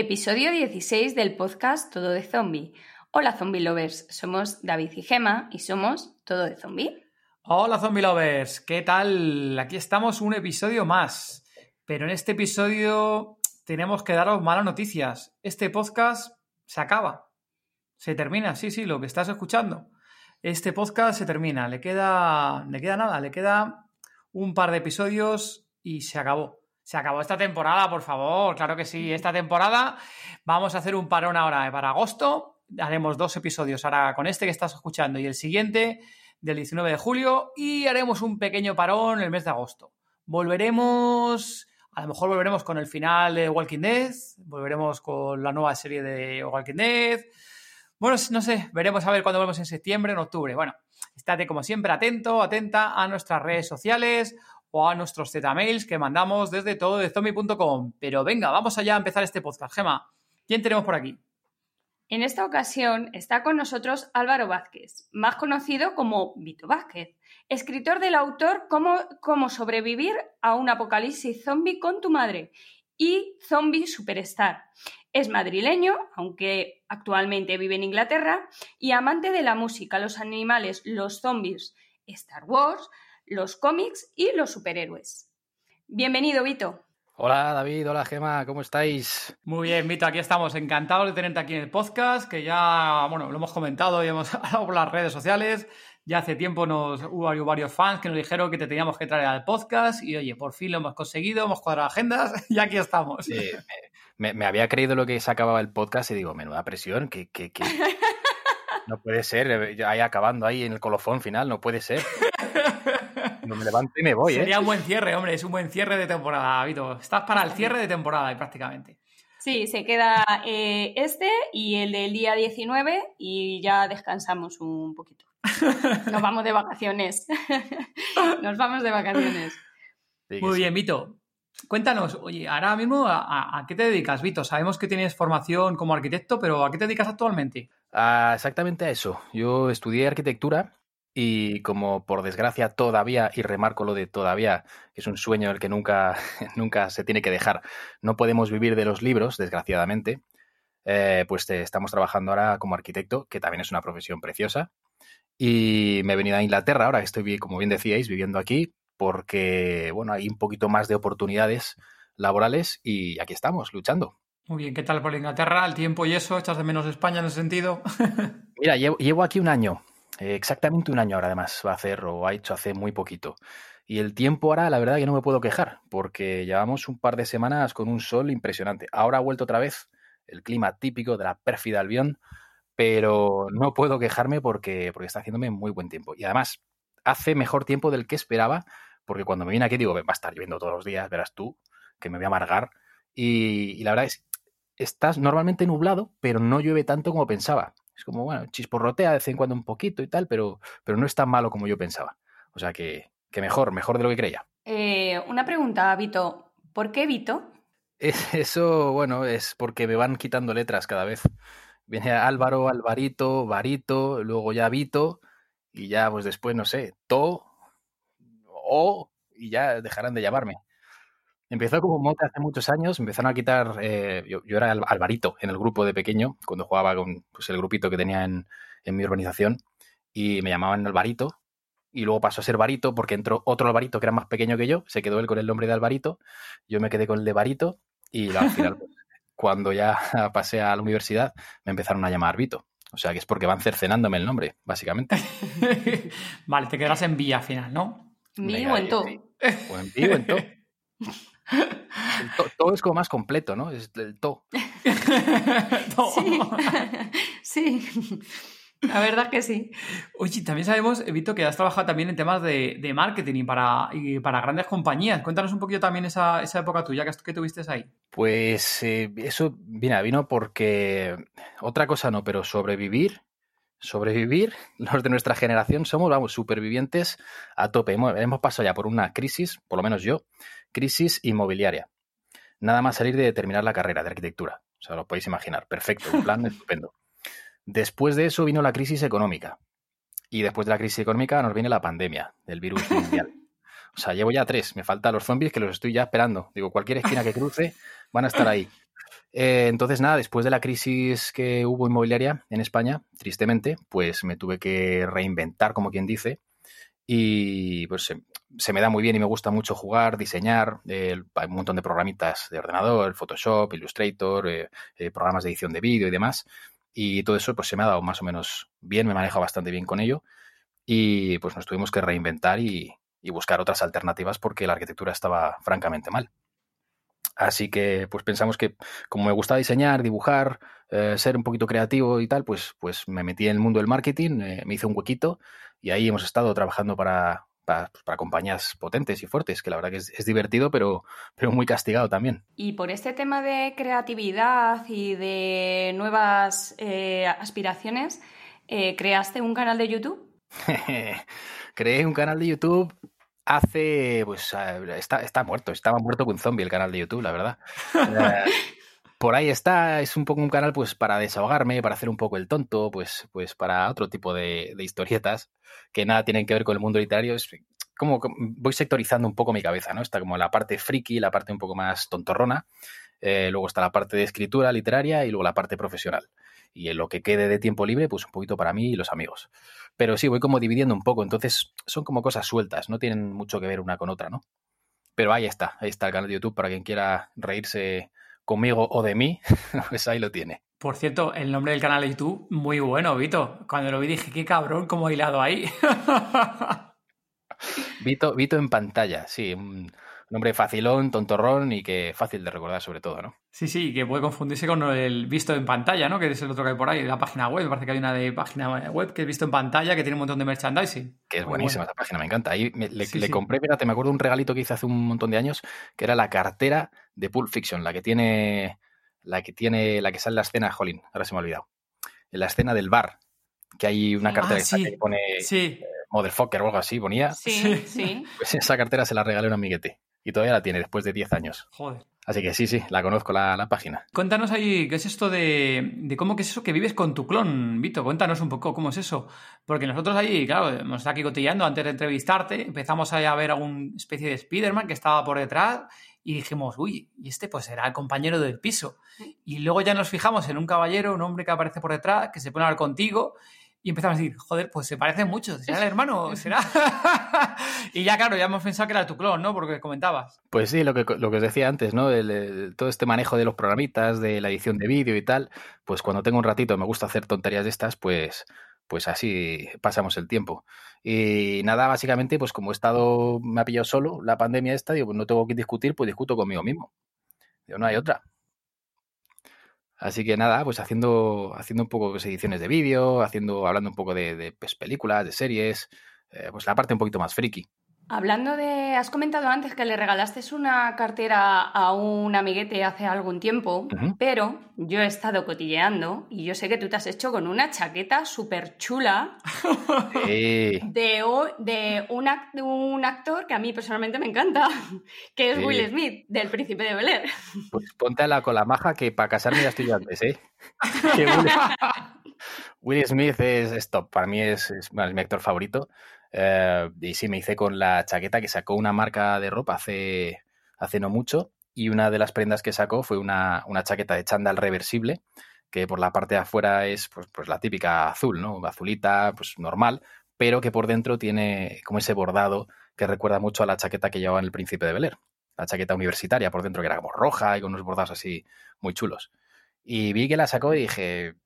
Episodio 16 del podcast Todo de Zombie. Hola Zombie Lovers, somos David y Gema y somos Todo de Zombie. Hola Zombie Lovers, ¿qué tal? Aquí estamos un episodio más. Pero en este episodio tenemos que daros malas noticias. Este podcast se acaba. Se termina, sí, sí, lo que estás escuchando. Este podcast se termina. Le queda, le queda nada, le queda un par de episodios y se acabó. Se acabó esta temporada, por favor. Claro que sí. Esta temporada vamos a hacer un parón ahora para agosto. Haremos dos episodios ahora con este que estás escuchando y el siguiente del 19 de julio y haremos un pequeño parón el mes de agosto. Volveremos, a lo mejor volveremos con el final de Walking Dead, volveremos con la nueva serie de Walking Dead. Bueno, no sé, veremos a ver cuándo volvemos en septiembre, en octubre. Bueno, estate como siempre atento, atenta a nuestras redes sociales o a nuestros Z-mails que mandamos desde todo de zombie.com. Pero venga, vamos allá a empezar este podcast. Gema, ¿quién tenemos por aquí? En esta ocasión está con nosotros Álvaro Vázquez, más conocido como Vito Vázquez, escritor del autor Cómo, Cómo sobrevivir a un apocalipsis zombie con tu madre y Zombie Superstar. Es madrileño, aunque actualmente vive en Inglaterra, y amante de la música, los animales, los zombies, Star Wars, los cómics y los superhéroes. Bienvenido, Vito. Hola David, hola Gema, ¿cómo estáis? Muy bien, Vito, aquí estamos encantados de tenerte aquí en el podcast, que ya, bueno, lo hemos comentado y hemos hablado por las redes sociales. Ya hace tiempo nos hubo varios fans que nos dijeron que te teníamos que traer al podcast y oye, por fin lo hemos conseguido, hemos cuadrado agendas y aquí estamos. Sí, me, había creído lo que se acababa el podcast y digo, menuda presión, que, que, que... no puede ser, eh, ahí acabando ahí en el colofón final, no puede ser. No me levanto y me voy, ¿eh? Sería un buen cierre, hombre, es un buen cierre de temporada, Vito. Estás para el cierre de temporada prácticamente. Sí, se queda eh, este y el del día 19 y ya descansamos un poquito. Nos vamos de vacaciones. Nos vamos de vacaciones. Muy bien, Vito. Cuéntanos, oye, ahora mismo, ¿a, qué te dedicas, Vito? Sabemos que tienes formación como arquitecto, pero ¿a qué te dedicas actualmente? Ah, exactamente a eso. Yo estudié arquitectura y como por desgracia todavía, y remarco lo de todavía, que es un sueño el que nunca, nunca se tiene que dejar, no podemos vivir de los libros, desgraciadamente, eh, pues estamos trabajando ahora como arquitecto, que también es una profesión preciosa. Y me he venido a Inglaterra, ahora que estoy, como bien decíais, viviendo aquí, porque, bueno, hay un poquito más de oportunidades laborales y aquí estamos, luchando. Muy bien, ¿qué tal por Inglaterra? ¿El tiempo y eso? ¿Echas de menos España en ese sentido? Mira, llevo, aquí un año, eh, exactamente un año ahora además va a hacer o ha hecho hace muy poquito. Y el tiempo ahora, la verdad que no me puedo quejar, porque llevamos un par de semanas con un sol impresionante. Ahora ha vuelto otra vez el clima típico de la pérfida Albión, pero no puedo quejarme porque, porque está haciéndome muy buen tiempo. Y además, hace mejor tiempo del que esperaba, porque cuando me vine aquí digo, va a estar lloviendo todos los días, verás tú, que me voy a amargar. Y, la verdad es, estás normalmente nublado, pero no llueve tanto como pensaba. Es como, bueno, chisporrotea de vez en cuando un poquito y tal, pero, pero no es tan malo como yo pensaba. O sea que, que mejor, mejor de lo que creía. Eh, una pregunta, Vito. ¿Por qué Vito? Eso, bueno, es porque me van quitando letras cada vez. Viene Álvaro, Alvarito, Varito, luego ya Vito, y ya, pues después, no sé, To, O, y ya dejarán de llamarme. Empezó como mote hace muchos años, empezaron a quitar, eh, yo, era Alvarito en el grupo de pequeño, cuando jugaba con pues, el grupito que tenía en, mi urbanización, y me llamaban Alvarito, y luego pasó a ser Varito porque entró otro Alvarito que era más pequeño que yo, se quedó él con el nombre de Alvarito, yo me quedé con el de Varito, y al final, pues, cuando ya pasé a la universidad, me empezaron a llamar Vito. O sea que es porque van cercenándome el nombre, básicamente. vale, te quedas en vía final, ¿no? Mi o en todo. O en vivo, en todo. Todo es como más completo, ¿no? Es el to. sí. sí. La verdad que sí. Oye, también sabemos, Vito, que has trabajado también en temas de, marketing y para, para grandes compañías. Cuéntanos un poquito también esa, época tuya que, que tuviste ahí. Pues eh, eso, mira, vino porque otra cosa no, pero sobrevivir sobrevivir, los de nuestra generación somos, vamos, supervivientes a tope. Hemos pasado ya por una crisis, por lo menos yo, crisis inmobiliaria. Nada más salir de terminar la carrera de arquitectura. O sea, lo podéis imaginar. Perfecto, un plan estupendo. Después de eso vino la crisis económica. Y después de la crisis económica nos viene la pandemia del virus mundial. O sea, llevo ya tres. Me faltan los zombies que los estoy ya esperando. Digo, cualquier esquina que cruce van a estar ahí. Eh, entonces, nada, después de la crisis que hubo inmobiliaria en España, tristemente, pues me tuve que reinventar, como quien dice, y pues se, me da muy bien y me gusta mucho jugar, diseñar, hay un montón de programitas de ordenador, Photoshop, Illustrator, eh, eh, programas de edición de vídeo y demás, y todo eso pues se me ha dado más o menos bien, me manejo bastante bien con ello, y pues nos tuvimos que reinventar y buscar otras alternativas porque la arquitectura estaba francamente mal. Así que pues pensamos que como me gusta diseñar, dibujar, eh, ser un poquito creativo y tal, pues, pues me metí en el mundo del marketing, eh, me hice un huequito y ahí hemos estado trabajando para, para, compañías potentes y fuertes, que la verdad que es, divertido, pero, pero muy castigado también. Y por este tema de creatividad y de nuevas eh, aspiraciones, ¿creaste un canal de YouTube? Creé un canal de YouTube hace, pues está, está muerto, estaba muerto con zombie el canal de YouTube, la verdad. Por ahí está, es un poco un canal pues para desahogarme, para hacer un poco el tonto, pues, pues para otro tipo de, historietas que nada tienen que ver con el mundo literario. Es como voy sectorizando un poco mi cabeza, ¿no? Está como la parte friki, la parte un poco más tontorrona, eh, luego está la parte de escritura literaria y luego la parte profesional. Y en lo que quede de tiempo libre, pues un poquito para mí y los amigos. Pero sí, voy como dividiendo un poco, entonces son como cosas sueltas, no tienen mucho que ver una con otra, ¿no? Pero ahí está, ahí está el canal de YouTube para quien quiera reírse conmigo o de mí, pues ahí lo tiene. Por cierto, el nombre del canal de YouTube, muy bueno, Vito. Cuando lo vi dije, qué cabrón, cómo hilado ahí. Vito, Vito en pantalla, sí nombre facilón, tontorrón y que fácil de recordar sobre todo, ¿no? Sí, sí, que puede confundirse con el visto en pantalla, ¿no? Que es el otro que hay por ahí, la página web. Parece que hay una de página web que es visto en pantalla que tiene un montón de merchandising. Que es buenísima esa página, me encanta. Ahí le, compré, fíjate, me acuerdo un regalito que hice hace un montón de años, que era la cartera de Pulp Fiction, la que tiene, la que tiene, la que sale en la escena, jolín, ahora se me ha olvidado. En la escena del bar, que hay una cartera ah, que pone sí. Eh, Motherfucker o algo así, ponía. Sí, sí. Pues esa cartera se la regalé a un amiguete y todavía la tiene después de 10 años. Joder. Así que sí, sí, la conozco la, página. Cuéntanos ahí, ¿qué es esto de, de, cómo que es eso que vives con tu clon, Vito? Cuéntanos un poco cómo es eso. Porque nosotros ahí, claro, hemos estado aquí cotillando antes de entrevistarte, empezamos a ver alguna especie de Spider-Man que estaba por detrás y dijimos, uy, y este pues será el compañero del piso. Y luego ya nos fijamos en un caballero, un hombre que aparece por detrás, que se pone a hablar contigo y empezamos a decir, joder, pues se parece mucho, ¿será el hermano? ¿Será? y ya, claro, ya hemos pensado que era tu clon, ¿no? Porque comentabas. Pues sí, lo que, lo que os decía antes, ¿no? todo este manejo de los programitas, de la edición de vídeo y tal, pues cuando tengo un ratito me gusta hacer tonterías de estas, pues, pues así pasamos el tiempo. Y nada, básicamente, pues como he estado, me ha pillado solo la pandemia esta, digo, pues no tengo que discutir, pues discuto conmigo mismo. Digo, no hay otra. Así que nada, pues haciendo, haciendo un poco pues, ediciones de vídeo, haciendo, hablando un poco de, pues, películas, de series, eh, pues la parte un poquito más friki. Hablando de, has comentado antes que le regalaste una cartera a un amiguete hace algún tiempo, pero yo he estado cotilleando y yo sé que tú te has hecho con una chaqueta súper chula de, de, un, actor que a mí personalmente me encanta, que es Will Smith, del Príncipe de Bel Air. Pues ponte a la cola maja que para casarme ya estoy yo antes, ¿eh? Will... Smith es, top, para mí es, es mi actor favorito. Eh, y sí, me hice con la chaqueta que sacó una marca de ropa hace, hace no mucho. Y una de las prendas que sacó fue una, chaqueta de chándal reversible, que por la parte de afuera es pues, pues la típica azul, ¿no? Azulita, pues normal, pero que por dentro tiene como ese bordado que recuerda mucho a la chaqueta que llevaba en el Príncipe de Bel La chaqueta universitaria por dentro, que era como roja y con unos bordados así muy chulos. Y vi que la sacó y dije,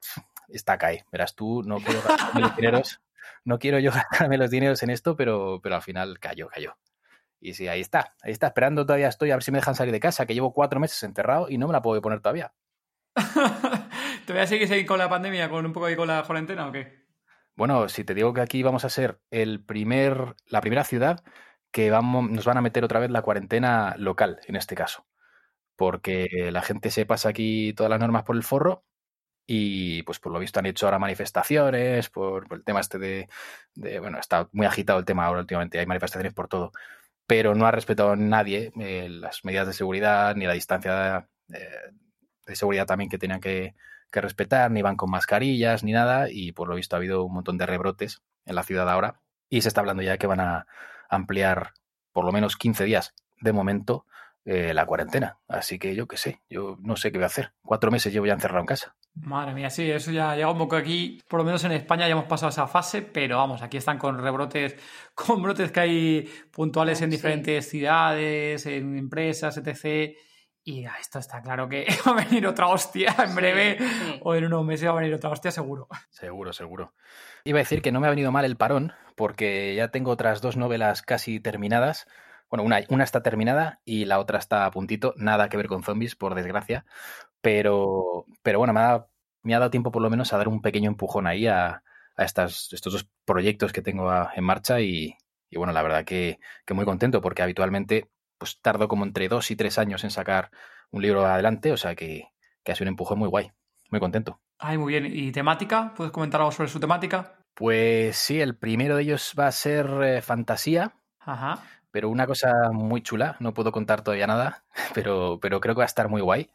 esta cae, verás tú, no quiero gastar los dineros no quiero yo gastarme los dineros en esto, pero, pero al final cayó, cayó. Y sí, ahí está, ahí está, esperando todavía estoy a ver si me dejan salir de casa, que llevo cuatro meses enterrado y no me la puedo poner todavía. ¿Te voy a seguir con la pandemia, con un poco ahí con la cuarentena o qué? Bueno, si te digo que aquí vamos a ser el primer, la primera ciudad que vamos, nos van a meter otra vez la cuarentena local, en este caso. Porque la gente se pasa aquí todas las normas por el forro y pues por lo visto han hecho ahora manifestaciones por, el tema este de, bueno, está muy agitado el tema ahora últimamente, hay manifestaciones por todo, pero no ha respetado nadie eh, las medidas de seguridad ni la distancia eh, de seguridad también que tenían que, que respetar, ni van con mascarillas ni nada y por lo visto ha habido un montón de rebrotes en la ciudad ahora y se está hablando ya que van a ampliar por lo menos 15 días de momento eh, la cuarentena. Así que yo qué sé, yo no sé qué voy a hacer. Cuatro meses llevo ya encerrado en casa. Madre mía, sí, eso ya llega un poco aquí, por lo menos en España ya hemos pasado esa fase, pero vamos, aquí están con rebrotes, con brotes que hay puntuales en diferentes ciudades, en empresas, etc. Y esto está claro que va a venir otra hostia en breve o en unos meses va a venir otra hostia seguro. Seguro, seguro. Iba a decir que no me ha venido mal el parón porque ya tengo otras dos novelas casi terminadas. Bueno, una, una está terminada y la otra está a puntito. Nada que ver con zombies, por desgracia. Pero, pero bueno, me ha, me ha dado tiempo por lo menos a dar un pequeño empujón ahí a, a estas, estos dos proyectos que tengo en marcha y, y bueno, la verdad que, que, muy contento porque habitualmente pues tardo como entre dos y tres años en sacar un libro adelante, o sea que, que ha sido un empujón muy guay, muy contento. Ay, muy bien. ¿Y temática? ¿Puedes comentar algo sobre su temática? Pues sí, el primero de ellos va a ser eh, fantasía. Ajá. Pero una cosa muy chula, no puedo contar todavía nada, pero, pero creo que va a estar muy guay.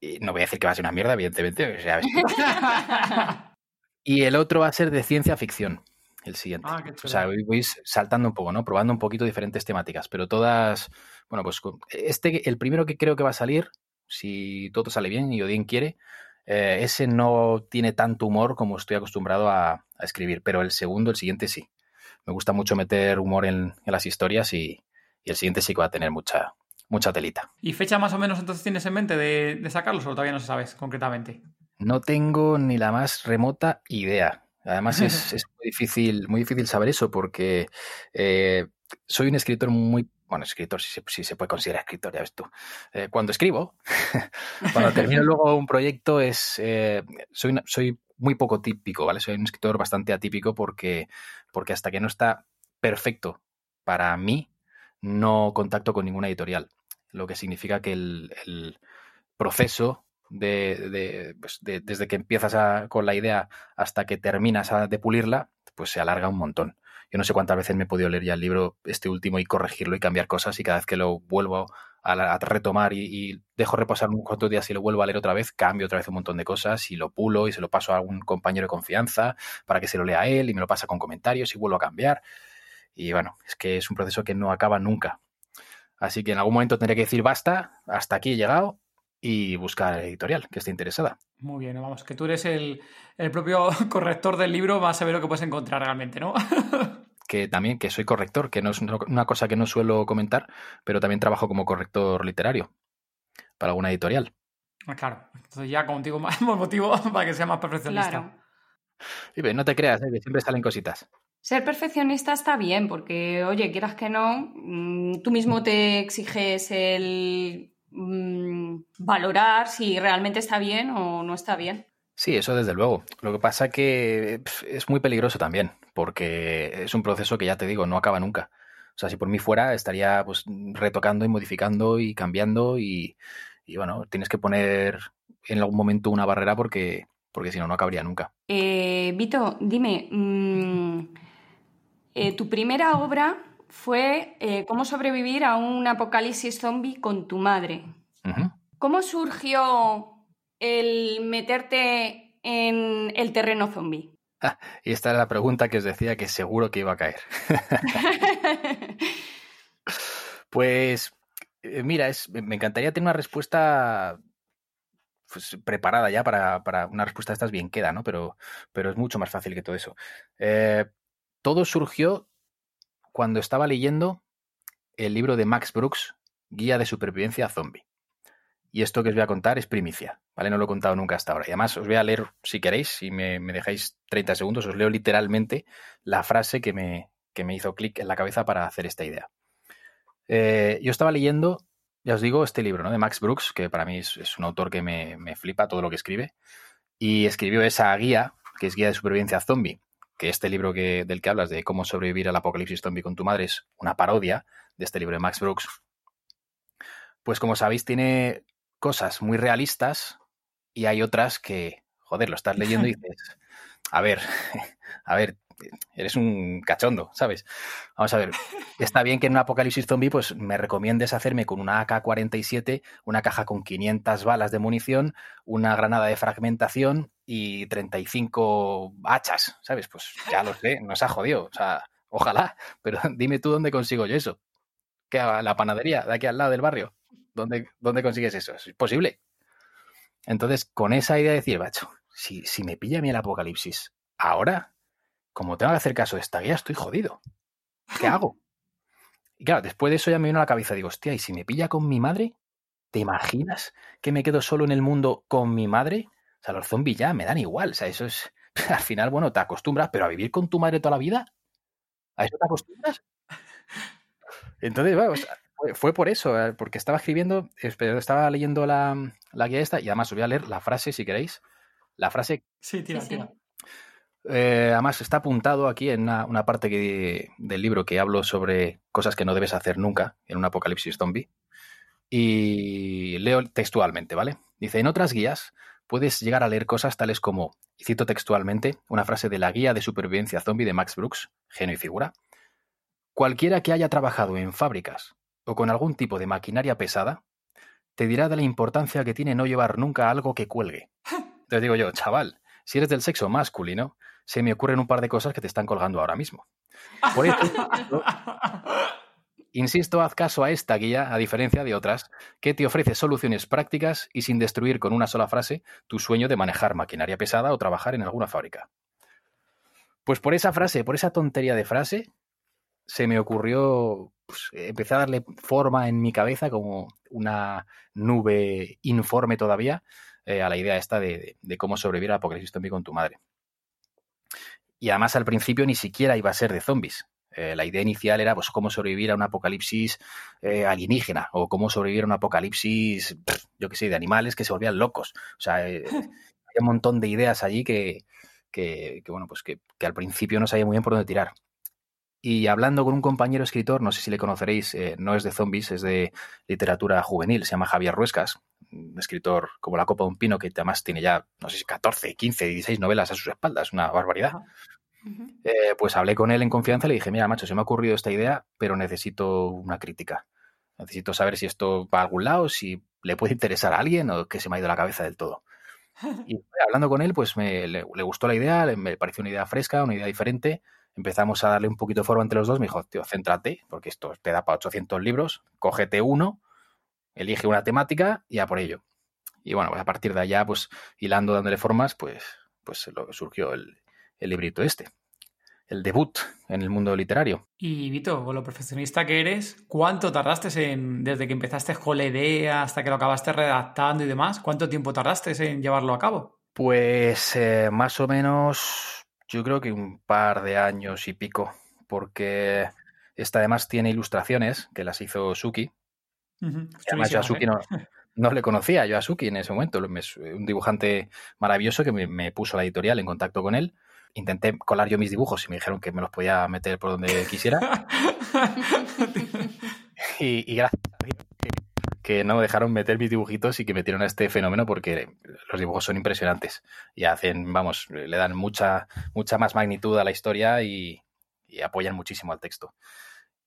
Y no voy a decir que va a ser una mierda, evidentemente. O sea, y el otro va a ser de ciencia ficción, el siguiente. Ah, o sea, voy saltando un poco, ¿no? Probando un poquito diferentes temáticas, pero todas, bueno, pues este, el primero que creo que va a salir, si todo sale bien y Odín quiere, eh, ese no tiene tanto humor como estoy acostumbrado a, a, escribir, pero el segundo, el siguiente sí. Me gusta mucho meter humor en, en las historias y, y, el siguiente sí que va a tener mucha, mucha telita. ¿Y fecha más o menos entonces tienes en mente de, de sacarlos o todavía no se sabes concretamente? No tengo ni la más remota idea. Además es, es muy, difícil, muy difícil saber eso porque eh, soy un escritor muy bueno, escritor, si se, si se, puede considerar escritor, ya ves tú. Eh, cuando escribo, cuando termino luego un proyecto, es eh, soy, una, soy muy poco típico, ¿vale? Soy un escritor bastante atípico porque, porque hasta que no está perfecto para mí, no contacto con ninguna editorial. Lo que significa que el, proceso de, pues de, desde que empiezas a, con la idea hasta que terminas a, de pulirla, pues se alarga un montón. Yo no sé cuántas veces me he podido leer ya el libro, este último, y corregirlo y cambiar cosas, y cada vez que lo vuelvo a, retomar y, dejo reposar unos cuantos días y lo vuelvo a leer otra vez, cambio otra vez un montón de cosas y lo pulo y se lo paso a algún compañero de confianza para que se lo lea él y me lo pasa con comentarios y vuelvo a cambiar. Y bueno, es que es un proceso que no acaba nunca. Así que en algún momento tendré que decir basta, hasta aquí he llegado y buscar editorial que esté interesada. Muy bien, vamos, que tú eres el, el propio corrector del libro, vas a ver lo que puedes encontrar realmente, ¿no? que también, que soy corrector, que no es una cosa que no suelo comentar, pero también trabajo como corrector literario para alguna editorial. Ah, claro, entonces ya contigo más motivo para que sea más perfeccionista. Claro. Y ve, no te creas, ¿eh? que siempre salen cositas. Ser perfeccionista está bien, porque, oye, quieras que no, tú mismo te exiges el mmm, valorar si realmente está bien o no está bien. Sí, eso desde luego. Lo que pasa que es muy peligroso también, porque es un proceso que ya te digo, no acaba nunca. O sea, si por mí fuera, estaría pues retocando y modificando y cambiando y, y bueno, tienes que poner en algún momento una barrera porque, porque si no, no acabaría nunca. Eh, Vito, dime, mmm, eh, tu primera obra fue eh, Cómo sobrevivir a un apocalipsis zombie con tu madre. Uh -huh. ¿Cómo surgió el meterte en el terreno zombie? Ah, y esta era la pregunta que os decía que seguro que iba a caer. pues, eh, mira, es, me encantaría tener una respuesta pues, preparada ya para, para, una respuesta de estas bien queda, ¿no? Pero, pero es mucho más fácil que todo eso. Eh, todo surgió cuando estaba leyendo el libro de Max Brooks, Guía de Supervivencia Zombie. Y esto que os voy a contar es primicia, ¿vale? No lo he contado nunca hasta ahora. Y además os voy a leer, si queréis, si me, me dejáis 30 segundos, os leo literalmente la frase que me, que me hizo clic en la cabeza para hacer esta idea. Eh, yo estaba leyendo, ya os digo, este libro, ¿no? De Max Brooks, que para mí es, es un autor que me, me, flipa todo lo que escribe. Y escribió esa guía que es Guía de Supervivencia Zombie, que este libro que, del que hablas, de cómo sobrevivir al apocalipsis zombie con tu madre, es una parodia de este libro de Max Brooks, pues como sabéis tiene cosas muy realistas y hay otras que, joder, lo estás leyendo y dices, a ver, a ver, eres un cachondo, ¿sabes? Vamos a ver, está bien que en un apocalipsis zombie pues me recomiendes hacerme con una AK-47, una caja con 500 balas de munición, una granada de fragmentación y 35 hachas, ¿sabes? Pues ya lo sé, nos ha jodido, o sea, ojalá, pero dime tú dónde consigo yo eso. ¿Qué la panadería de aquí al lado del barrio? ¿Dónde, dónde consigues eso? ¿Es posible? Entonces, con esa idea de decir, bacho, si, si me pilla a mí el apocalipsis ahora, como tengo que hacer caso de esta guía, estoy jodido. ¿Qué hago? Y claro, después de eso ya me vino a la cabeza, digo, hostia, ¿y si me pilla con mi madre? ¿Te imaginas que me quedo solo en el mundo con mi madre? O sea, los zombies ya me dan igual. O sea, eso es. Al final, bueno, te acostumbras, pero a vivir con tu madre toda la vida, ¿a eso te acostumbras? Entonces, bueno, fue, por eso, eh, porque estaba escribiendo, estaba leyendo la, la, guía esta, y además os voy a leer la frase, si queréis. La frase. Sí, tira, tira. Eh, además, está apuntado aquí en una, parte del libro que hablo sobre cosas que no debes hacer nunca en un apocalipsis zombie. Y leo textualmente, ¿vale? Dice, en otras guías puedes llegar a leer cosas tales como, y cito textualmente, una frase de la guía de supervivencia zombie de Max Brooks, genio y figura. Cualquiera que haya trabajado en fábricas o con algún tipo de maquinaria pesada, te dirá de la importancia que tiene no llevar nunca algo que cuelgue. Te digo yo, chaval, si eres del sexo masculino, se me ocurren un par de cosas que te están colgando ahora mismo. Por eso, insisto, haz caso a esta guía, a diferencia de otras, que te ofrece soluciones prácticas y sin destruir con una sola frase tu sueño de manejar maquinaria pesada o trabajar en alguna fábrica. Pues por esa frase, por esa tontería de frase, se me ocurrió, pues, empecé a darle forma en mi cabeza como una nube informe todavía eh, a la idea esta de, cómo sobrevivir al apocalipsis zombie con tu madre. Y además al principio ni siquiera iba a ser de zombies. Eh, la idea inicial era pues cómo sobrevivir a un apocalipsis eh, alienígena o cómo sobrevivir a un apocalipsis, yo qué sé, de animales que se volvían locos. O sea, hay un montón de ideas allí que, que, bueno, pues que, que, al principio no sabía muy bien por dónde tirar. Y hablando con un compañero escritor, no sé si le conoceréis, eh, no es de zombies, es de literatura juvenil, se llama Javier Ruescas, un escritor como la copa de un pino que además tiene ya, no sé si 14, 15, 16 novelas a sus espaldas, una barbaridad. Eh, pues hablé con él en confianza y le dije, mira, macho, se me ha ocurrido esta idea, pero necesito una crítica. Necesito saber si esto va a algún lado, si le puede interesar a alguien o que se me ha ido la cabeza del todo. Y hablando con él, pues me, le, le gustó la idea, me pareció una idea fresca, una idea diferente empezamos a darle un poquito de forma entre los dos. Me dijo, tío, céntrate, porque esto te da para 800 libros, cógete uno, elige una temática y a por ello. Y bueno, pues a partir de allá, pues hilando, dándole formas, pues, pues lo, surgió el, el librito este el debut en el mundo literario. Y Vito, con lo perfeccionista que eres, ¿cuánto tardaste en, desde que empezaste con la idea hasta que lo acabaste redactando y demás, cuánto tiempo tardaste en llevarlo a cabo? Pues eh, más o menos yo creo que un par de años y pico, porque esta además tiene ilustraciones que las hizo Suki. Además, yo a Suki no, no, le conocía, yo a Suki en ese momento, un dibujante maravilloso que me, puso la editorial en contacto con él. Intenté colar yo mis dibujos y me dijeron que me los podía meter por donde quisiera. y, y gracias que no dejaron meter mis dibujitos y que metieron a este fenómeno porque los dibujos son impresionantes y hacen, vamos, le dan mucha, mucha más magnitud a la historia y, apoyan muchísimo al texto.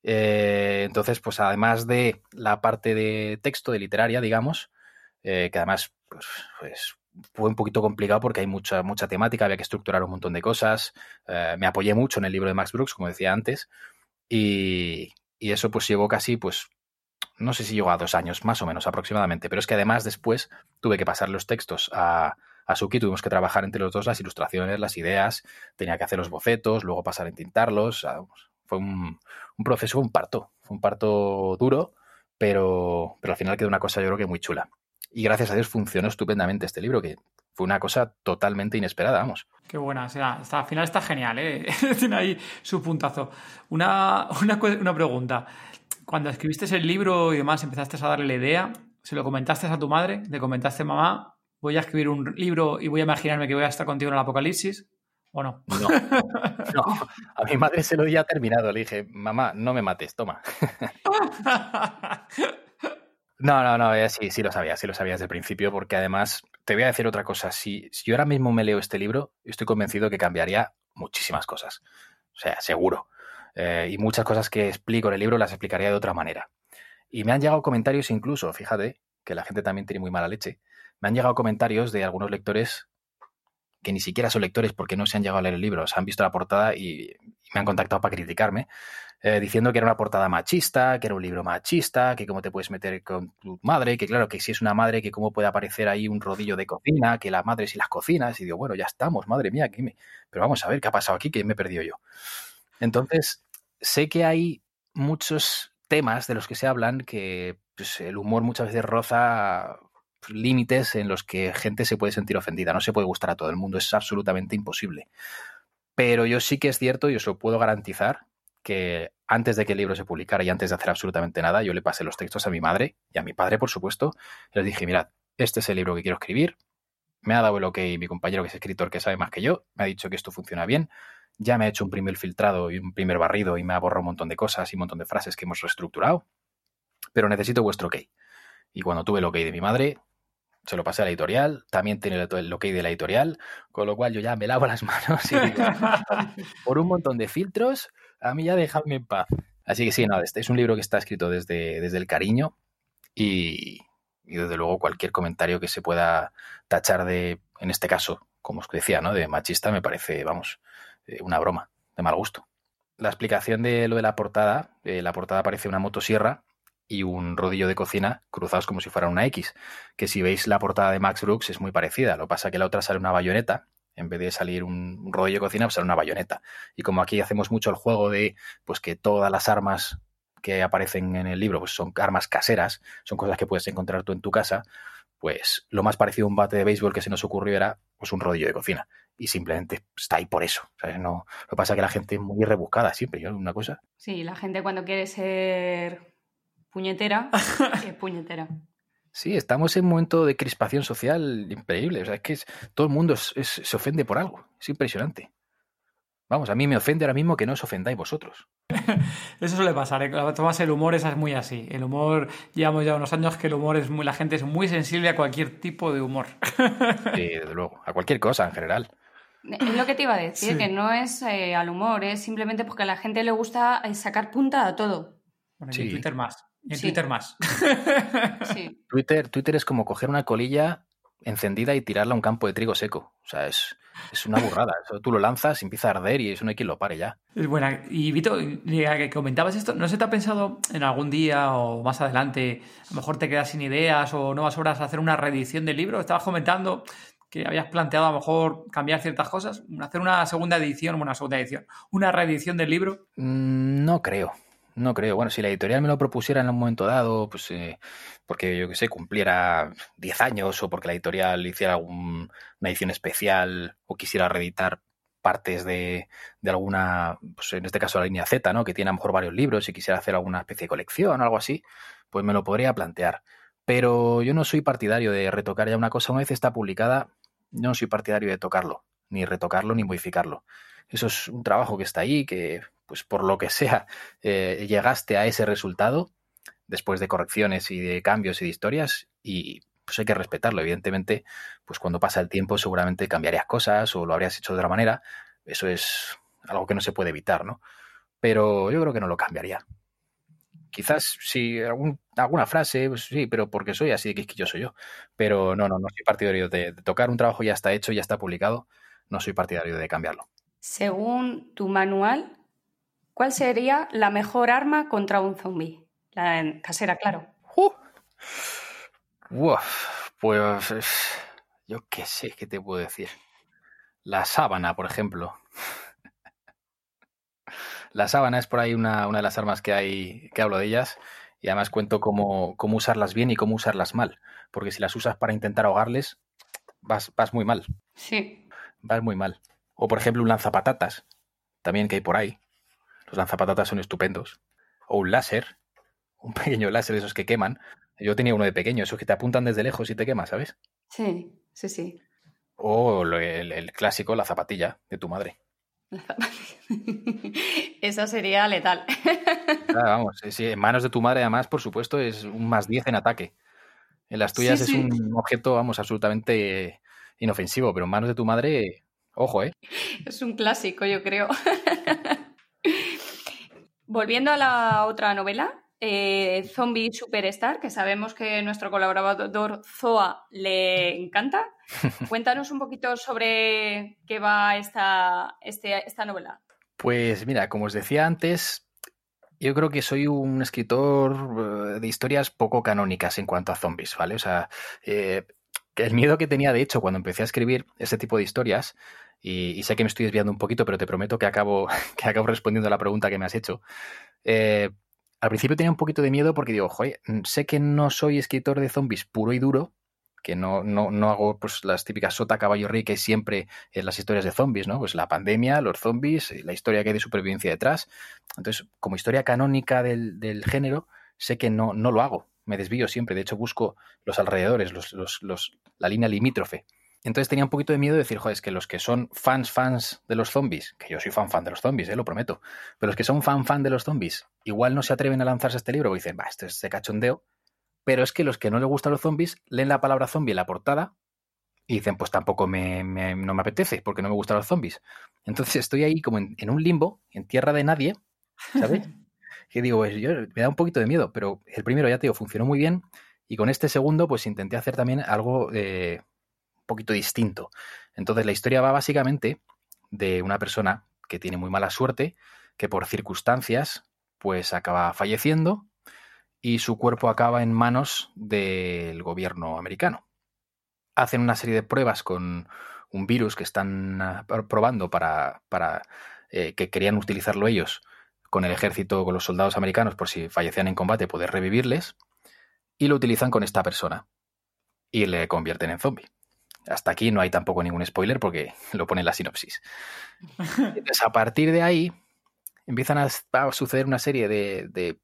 Eh, entonces, pues además de la parte de texto, de literaria, digamos, eh, que además pues, pues, fue un poquito complicado porque hay mucha, mucha temática, había que estructurar un montón de cosas. Eh, me apoyé mucho en el libro de Max Brooks, como decía antes, y, y eso pues llevó casi pues no sé si llegó a dos años, más o menos aproximadamente, pero es que además después tuve que pasar los textos a, a Suki, tuvimos que trabajar entre los dos las ilustraciones, las ideas, tenía que hacer los bocetos, luego pasar a entintarlos, fue un, proceso, un parto, fue un parto duro, pero, pero al final quedó una cosa yo creo que muy chula. Y gracias a Dios funcionó estupendamente este libro, que fue una cosa totalmente inesperada, vamos. Qué buena, o sea, al final está genial, ¿eh? Tiene ahí su puntazo. Una, una, una pregunta cuando escribiste el libro y demás, empezaste a darle la idea, ¿se lo comentaste a tu madre? ¿Le comentaste, mamá, voy a escribir un libro y voy a imaginarme que voy a estar contigo en el apocalipsis? ¿O no? No, no. A mi madre se lo había terminado. Le dije, mamá, no me mates, toma. No, no, no, eh, sí, sí lo sabía, sí lo sabía desde el principio, porque además te voy a decir otra cosa. Si, si yo ahora mismo me leo este libro, estoy convencido que cambiaría muchísimas cosas. O sea, seguro. Eh, y muchas cosas que explico en el libro las explicaría de otra manera. Y me han llegado comentarios incluso, fíjate, que la gente también tiene muy mala leche, me han llegado comentarios de algunos lectores que ni siquiera son lectores porque no se han llegado a leer el libro, se han visto la portada y, me han contactado para criticarme, eh, diciendo que era una portada machista, que era un libro machista, que cómo te puedes meter con tu madre, que claro, que si es una madre, que cómo puede aparecer ahí un rodillo de cocina, que las madres y las cocinas, y digo, bueno, ya estamos, madre mía, que me... pero vamos a ver qué ha pasado aquí, que me he perdido yo. Entonces, sé que hay muchos temas de los que se hablan que pues, el humor muchas veces roza límites en los que gente se puede sentir ofendida. No se puede gustar a todo el mundo, es absolutamente imposible. Pero yo sí que es cierto y os lo puedo garantizar que antes de que el libro se publicara y antes de hacer absolutamente nada, yo le pasé los textos a mi madre y a mi padre, por supuesto, les dije, mirad, este es el libro que quiero escribir, me ha dado el ok mi compañero que es escritor que sabe más que yo, me ha dicho que esto funciona bien, ya me ha hecho un primer filtrado y un primer barrido y me ha borrado un montón de cosas y un montón de frases que hemos reestructurado, pero necesito vuestro ok. Y cuando tuve el ok de mi madre, se lo pasé a la editorial, también tiene el ok de la editorial, con lo cual yo ya me lavo las manos y digo, por un montón de filtros, a mí ya dejadme en paz. Así que sí, no, este es un libro que está escrito desde, desde el cariño y, desde luego cualquier comentario que se pueda tachar de, en este caso, como os decía, ¿no? De machista me parece, vamos, eh, una broma, de mal gusto. La explicación de lo de la portada, eh, la portada parece una motosierra y un rodillo de cocina cruzados como si fuera una X, que si veis la portada de Max Brooks es muy parecida, lo pasa que la otra sale una bayoneta, en vez de salir un rodillo de cocina, pues sale una bayoneta. Y como aquí hacemos mucho el juego de pues que todas las armas que aparecen en el libro pues son armas caseras, son cosas que puedes encontrar tú en tu casa, pues lo más parecido a un bate de béisbol que se nos ocurrió era pues un rodillo de cocina. Y simplemente está ahí por eso. No, lo que pasa es que la gente es muy rebuscada siempre, yo una cosa. Sí, la gente cuando quiere ser puñetera, es puñetera. Sí, estamos en un momento de crispación social increíble. O sea, es que todo el mundo se ofende por algo. Es impresionante. Vamos, a mí me ofende ahora mismo que no os ofendáis vosotros. Eso suele pasar. ¿eh? Tomás, el humor es muy así. El humor, llevamos ya unos años que el humor es muy. La gente es muy sensible a cualquier tipo de humor. Sí, desde luego. A cualquier cosa en general. Es lo que te iba a decir, que no es eh, al humor, es simplemente porque a la gente le gusta eh, sacar punta a todo. Bueno, y Twitter más. En Twitter más. sí. Twitter, Twitter es como coger una colilla encendida y tirarla a un campo de trigo seco. O sea, es, una burrada. Eso tú lo lanzas, empieza a arder y eso no hay quien lo pare ya. Es buena. Y Vito, ya que comentabas esto, ¿no se te ha pensado en algún día o más adelante, a lo mejor te quedas sin ideas o nuevas horas hacer una reedición del libro? Estabas comentando que habías planteado a lo mejor cambiar ciertas cosas, hacer una segunda edición, una segunda edición, una reedición del libro. Mm, no creo. No creo. Bueno, si la editorial me lo propusiera en un momento dado, pues eh, porque yo que sé, cumpliera 10 años o porque la editorial hiciera una edición especial o quisiera reeditar partes de, de, alguna, pues en este caso la línea Z, ¿no? Que tiene a lo mejor varios libros y quisiera hacer alguna especie de colección o algo así, pues me lo podría plantear. Pero yo no soy partidario de retocar ya una cosa una vez está publicada, yo no soy partidario de tocarlo, ni retocarlo, ni modificarlo. Eso es un trabajo que está ahí, que pues por lo que sea, eh, llegaste a ese resultado después de correcciones y de cambios y de historias y pues hay que respetarlo. Evidentemente, pues cuando pasa el tiempo seguramente cambiarías cosas o lo habrías hecho de otra manera. Eso es algo que no se puede evitar, ¿no? Pero yo creo que no lo cambiaría. Quizás si alguna frase, pues sí, pero porque soy así, que yo soy yo. Pero no, no, no soy partidario de, de tocar un trabajo ya está hecho, ya está publicado. No soy partidario de cambiarlo. Según tu manual, ¿Cuál sería la mejor arma contra un zombie? La casera, claro. Uh. pues yo qué sé, ¿qué te puedo decir? La sábana, por ejemplo. La sábana es por ahí una, de las armas que hay, que hablo de ellas, y además cuento cómo, cómo, usarlas bien y cómo usarlas mal. Porque si las usas para intentar ahogarles, vas, vas muy mal. Sí. Vas muy mal. O por ejemplo un lanzapatatas, también que hay por ahí. Los lanzapatatas son estupendos. O un láser, un pequeño láser de esos que queman. Yo tenía uno de pequeño, esos que te apuntan desde lejos y te quema, ¿sabes? Sí, sí, sí. O el, el clásico, la zapatilla de tu madre. Esa sería letal. vamos, en manos de tu madre, además, por supuesto, es un más 10 en ataque. En las tuyas es un objeto, vamos, absolutamente inofensivo, pero en manos de tu madre, ojo, ¿eh? Es un clásico, yo creo. Volviendo a la otra novela, eh, Zombie Superstar, que sabemos que nuestro colaborador Zoa le encanta. Cuéntanos un poquito sobre qué va esta, este, esta novela. Pues mira, como os decía antes, yo creo que soy un escritor eh, de historias poco canónicas en cuanto a zombies, ¿vale? O sea, eh, el miedo que tenía, de hecho, cuando empecé a escribir ese tipo de historias, y, sé que me estoy desviando un poquito, pero te prometo que acabo, que acabo respondiendo a la pregunta que me has hecho. Eh, al principio tenía un poquito de miedo porque digo, joder, sé que no soy escritor de zombies puro y duro, que no, no, no hago pues, las típicas sota caballo rey que siempre en las historias de zombies, ¿no? Pues la pandemia, los zombies, la historia que hay de supervivencia detrás. Entonces, como historia canónica del, del género, sé que no, no lo hago. Me desvío siempre. De hecho, busco los alrededores, los, los, los, la línea limítrofe. Entonces tenía un poquito de miedo de decir, joder, es que los que son fans, fans de los zombies, que yo soy fan, fan de los zombies, eh, lo prometo, pero los que son fan, fan de los zombies, igual no se atreven a lanzarse este libro, porque dicen, va, esto es de cachondeo, pero es que los que no les gustan los zombies leen la palabra zombie en la portada y dicen, pues tampoco me, no me apetece, porque no me gustan los zombies. Entonces estoy ahí como en, un limbo, en tierra de nadie, ¿sabes? que digo, pues yo, me da un poquito de miedo, pero el primero, ya te digo, funcionó muy bien. Y con este segundo, pues intenté hacer también algo eh, poquito distinto. Entonces la historia va básicamente de una persona que tiene muy mala suerte, que por circunstancias pues acaba falleciendo y su cuerpo acaba en manos del gobierno americano. Hacen una serie de pruebas con un virus que están ah, probando para, para eh, que querían utilizarlo ellos con el ejército, con los soldados americanos, por si fallecían en combate, poder revivirles, y lo utilizan con esta persona y le convierten en zombie. Hasta aquí no hay tampoco ningún spoiler porque lo pone en la sinopsis. Entonces, a partir de ahí, empiezan a, suceder una serie de,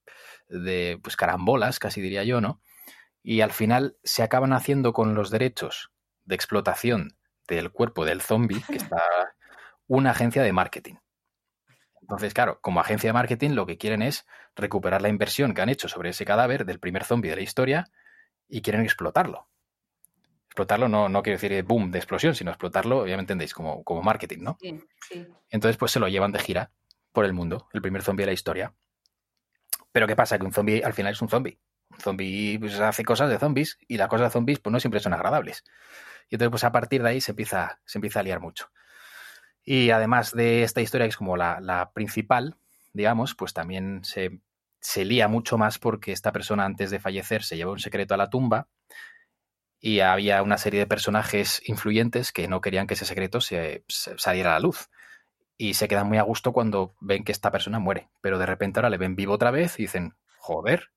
de, pues, carambolas, casi diría yo, ¿no? Y al final se acaban haciendo con los derechos de explotación del cuerpo del zombie, que está una agencia de marketing. Entonces, claro, como agencia de marketing lo que quieren es recuperar la inversión que han hecho sobre ese cadáver del primer zombie de la historia y quieren explotarlo explotarlo no, no quiero decir boom de explosión, sino explotarlo, ya me entendéis, como, como marketing, ¿no? Sí, sí. Entonces, pues se lo llevan de gira por el mundo, el primer zombie de la historia. Pero ¿qué pasa? Que un zombie al final es un zombie. Un zombie pues, hace cosas de zombies y las cosas de zombies pues no siempre son agradables. Y entonces, pues a partir de ahí se empieza, se empieza a liar mucho. Y además de esta historia, que es como la, la principal, digamos, pues también se, se lía mucho más porque esta persona antes de fallecer se llevó un secreto a la tumba y había una serie de personajes influyentes que no querían que ese secreto se, saliera a la luz. Y se quedan muy a gusto cuando ven que esta persona muere. Pero de repente ahora le ven vivo otra vez y dicen, joder,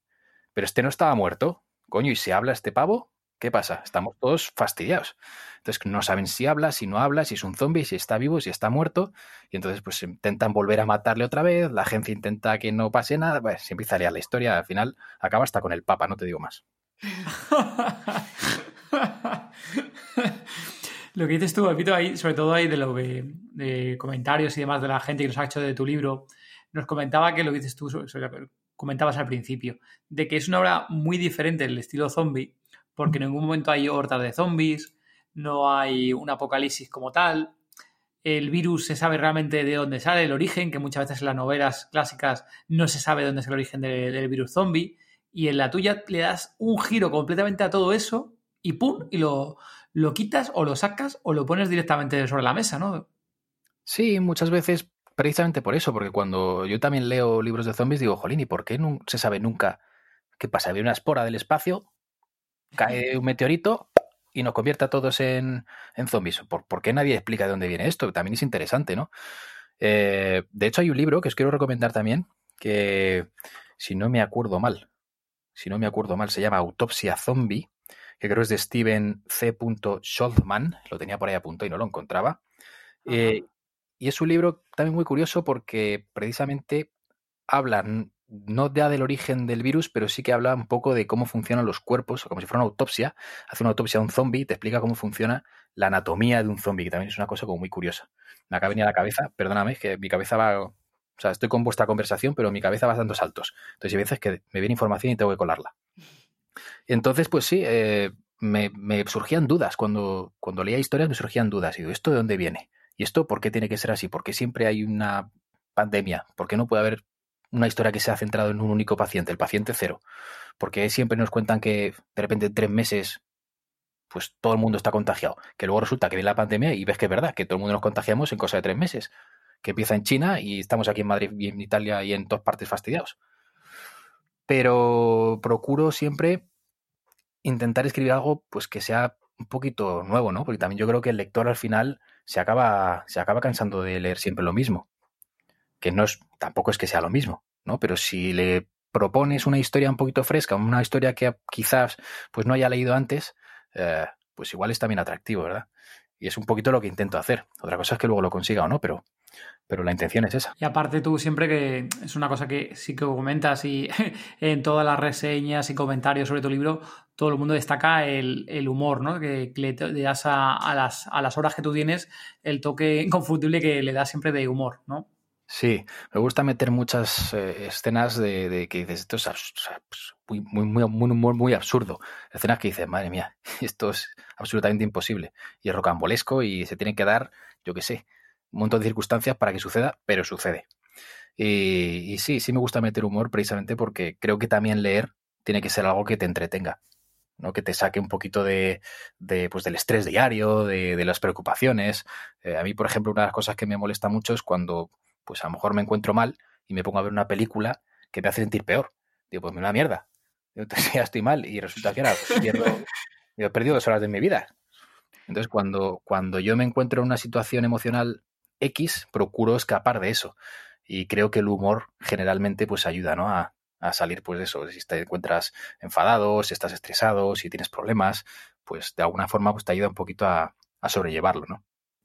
pero este no estaba muerto. Coño, ¿y si habla este pavo? ¿Qué pasa? Estamos todos fastidiados. Entonces no saben si habla, si no habla, si es un zombie, si está vivo, si está muerto. Y entonces pues intentan volver a matarle otra vez, la agencia intenta que no pase nada. Bueno, se empieza a la historia, al final acaba hasta con el papa, no te digo más. lo que dices tú, repito, ahí, sobre todo ahí de lo de, comentarios y demás de la gente que nos ha hecho de tu libro, nos comentaba que lo que dices tú, comentabas al principio, de que es una obra muy diferente del estilo zombie, porque en ningún momento hay hordas de zombies, no hay un apocalipsis como tal, el virus se sabe realmente de dónde sale, el origen, que muchas veces en las novelas clásicas no se sabe dónde es el origen del virus zombie, y en la tuya le das un giro completamente a todo eso y ¡pum! y lo, lo quitas o lo sacas o lo pones directamente sobre la mesa, ¿no? Sí, muchas veces precisamente por eso, porque cuando yo también leo libros de zombies digo, jolín, ¿y por qué no se sabe nunca qué pasa? Hay una espora del espacio, cae un meteorito y nos convierte a todos en, en zombies. ¿Por, ¿Por, qué nadie explica de dónde viene esto? También es interesante, ¿no? Eh, de hecho, hay un libro que os quiero recomendar también, que si no me acuerdo mal, si no me acuerdo mal, se llama Autopsia Zombie, que creo es de Steven C. Scholzman, lo tenía por ahí a punto y no lo encontraba. Eh, y es un libro también muy curioso porque precisamente hablan no ya del origen del virus, pero sí que habla un poco de cómo funcionan los cuerpos, como si fuera una autopsia. Hace una autopsia a un zombie y te explica cómo funciona la anatomía de un zombie, que también es una cosa como muy curiosa. Me acaba de venir a la cabeza, perdóname, que mi cabeza va. O sea, estoy con vuestra conversación, pero mi cabeza va dando saltos. Entonces, hay veces que me viene información y tengo que colarla. Entonces, pues sí, eh, me, surgían dudas. Cuando, cuando leía historias me surgían dudas. Y digo, ¿esto de dónde viene? ¿Y esto por qué tiene que ser así? ¿Por qué siempre hay una pandemia? ¿Por qué no puede haber una historia que se ha centrado en un único paciente, el paciente cero. Porque siempre nos cuentan que de repente en tres meses pues todo el mundo está contagiado. Que luego resulta que viene la pandemia y ves que es verdad, que todo el mundo nos contagiamos en cosa de tres meses. Que empieza en China y estamos aquí en Madrid y en Italia y en todas partes fastidiados. Pero procuro siempre intentar escribir algo pues que sea un poquito nuevo, ¿no? Porque también yo creo que el lector al final se acaba, se acaba cansando de leer siempre lo mismo que no es, tampoco es que sea lo mismo, ¿no? Pero si le propones una historia un poquito fresca, una historia que quizás pues no haya leído antes, eh, pues igual es también atractivo, ¿verdad? Y es un poquito lo que intento hacer. Otra cosa es que luego lo consiga o no, pero, pero la intención es esa. Y aparte tú siempre que es una cosa que sí que comentas y en todas las reseñas y comentarios sobre tu libro, todo el mundo destaca el, humor, ¿no? Que, le das a, a, las, a las horas que tú tienes el toque inconfundible que le das siempre de humor, ¿no? Sí, me gusta meter muchas eh, escenas de, que dices, esto es pues, muy, muy, muy, muy, absurdo. Escenas que dices, madre mía, esto es absolutamente imposible. Y es rocambolesco y se tienen que dar, yo qué sé, montón de circunstancias para que suceda, pero sucede. Y, sí, sí me gusta meter humor precisamente porque creo que también leer tiene que ser algo que te entretenga. ¿no? que te saque un poquito de, de pues, del estrés diario, de, las preocupaciones. Eh, a mí, por ejemplo, una de las cosas que me molesta mucho es cuando pues a lo mejor me encuentro mal y me pongo a ver una película que me hace sentir peor. Digo, pues me da mierda. Entonces ya estoy mal y resulta que ahora pues, pierdo, he perdido dos horas de mi vida. Entonces cuando, cuando yo me encuentro en una situación emocional X, procuro escapar de eso. Y creo que el humor generalmente pues ayuda, ¿no? A, a salir pues de eso. Si te encuentras enfadado, si estás estresado, si tienes problemas, pues de alguna forma pues te ayuda un poquito a, a sobrellevarlo, ¿no?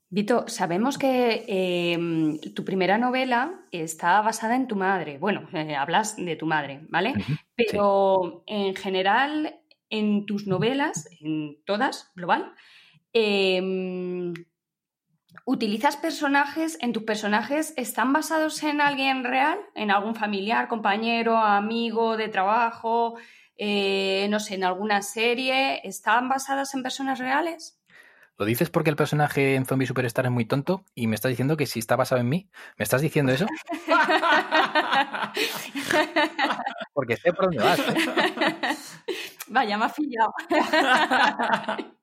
Vito, sabemos que em, tu primera novela está basada en tu madre. Bueno, eh, hablas de tu madre, ¿vale? Pero en general, en tus novelas, en todas, global, em, ¿utilizas personajes? ¿En tus personajes están basados en alguien real? ¿En algún familiar, compañero, amigo de trabajo? Eh, no sé, en alguna serie. ¿Están basadas en personas reales? ¿Lo dices porque el personaje en Zombie Superstar es muy tonto y me estás diciendo que si está basado en mí? ¿Me estás diciendo eso? porque sé por dónde vas. Vaya, me has pillado.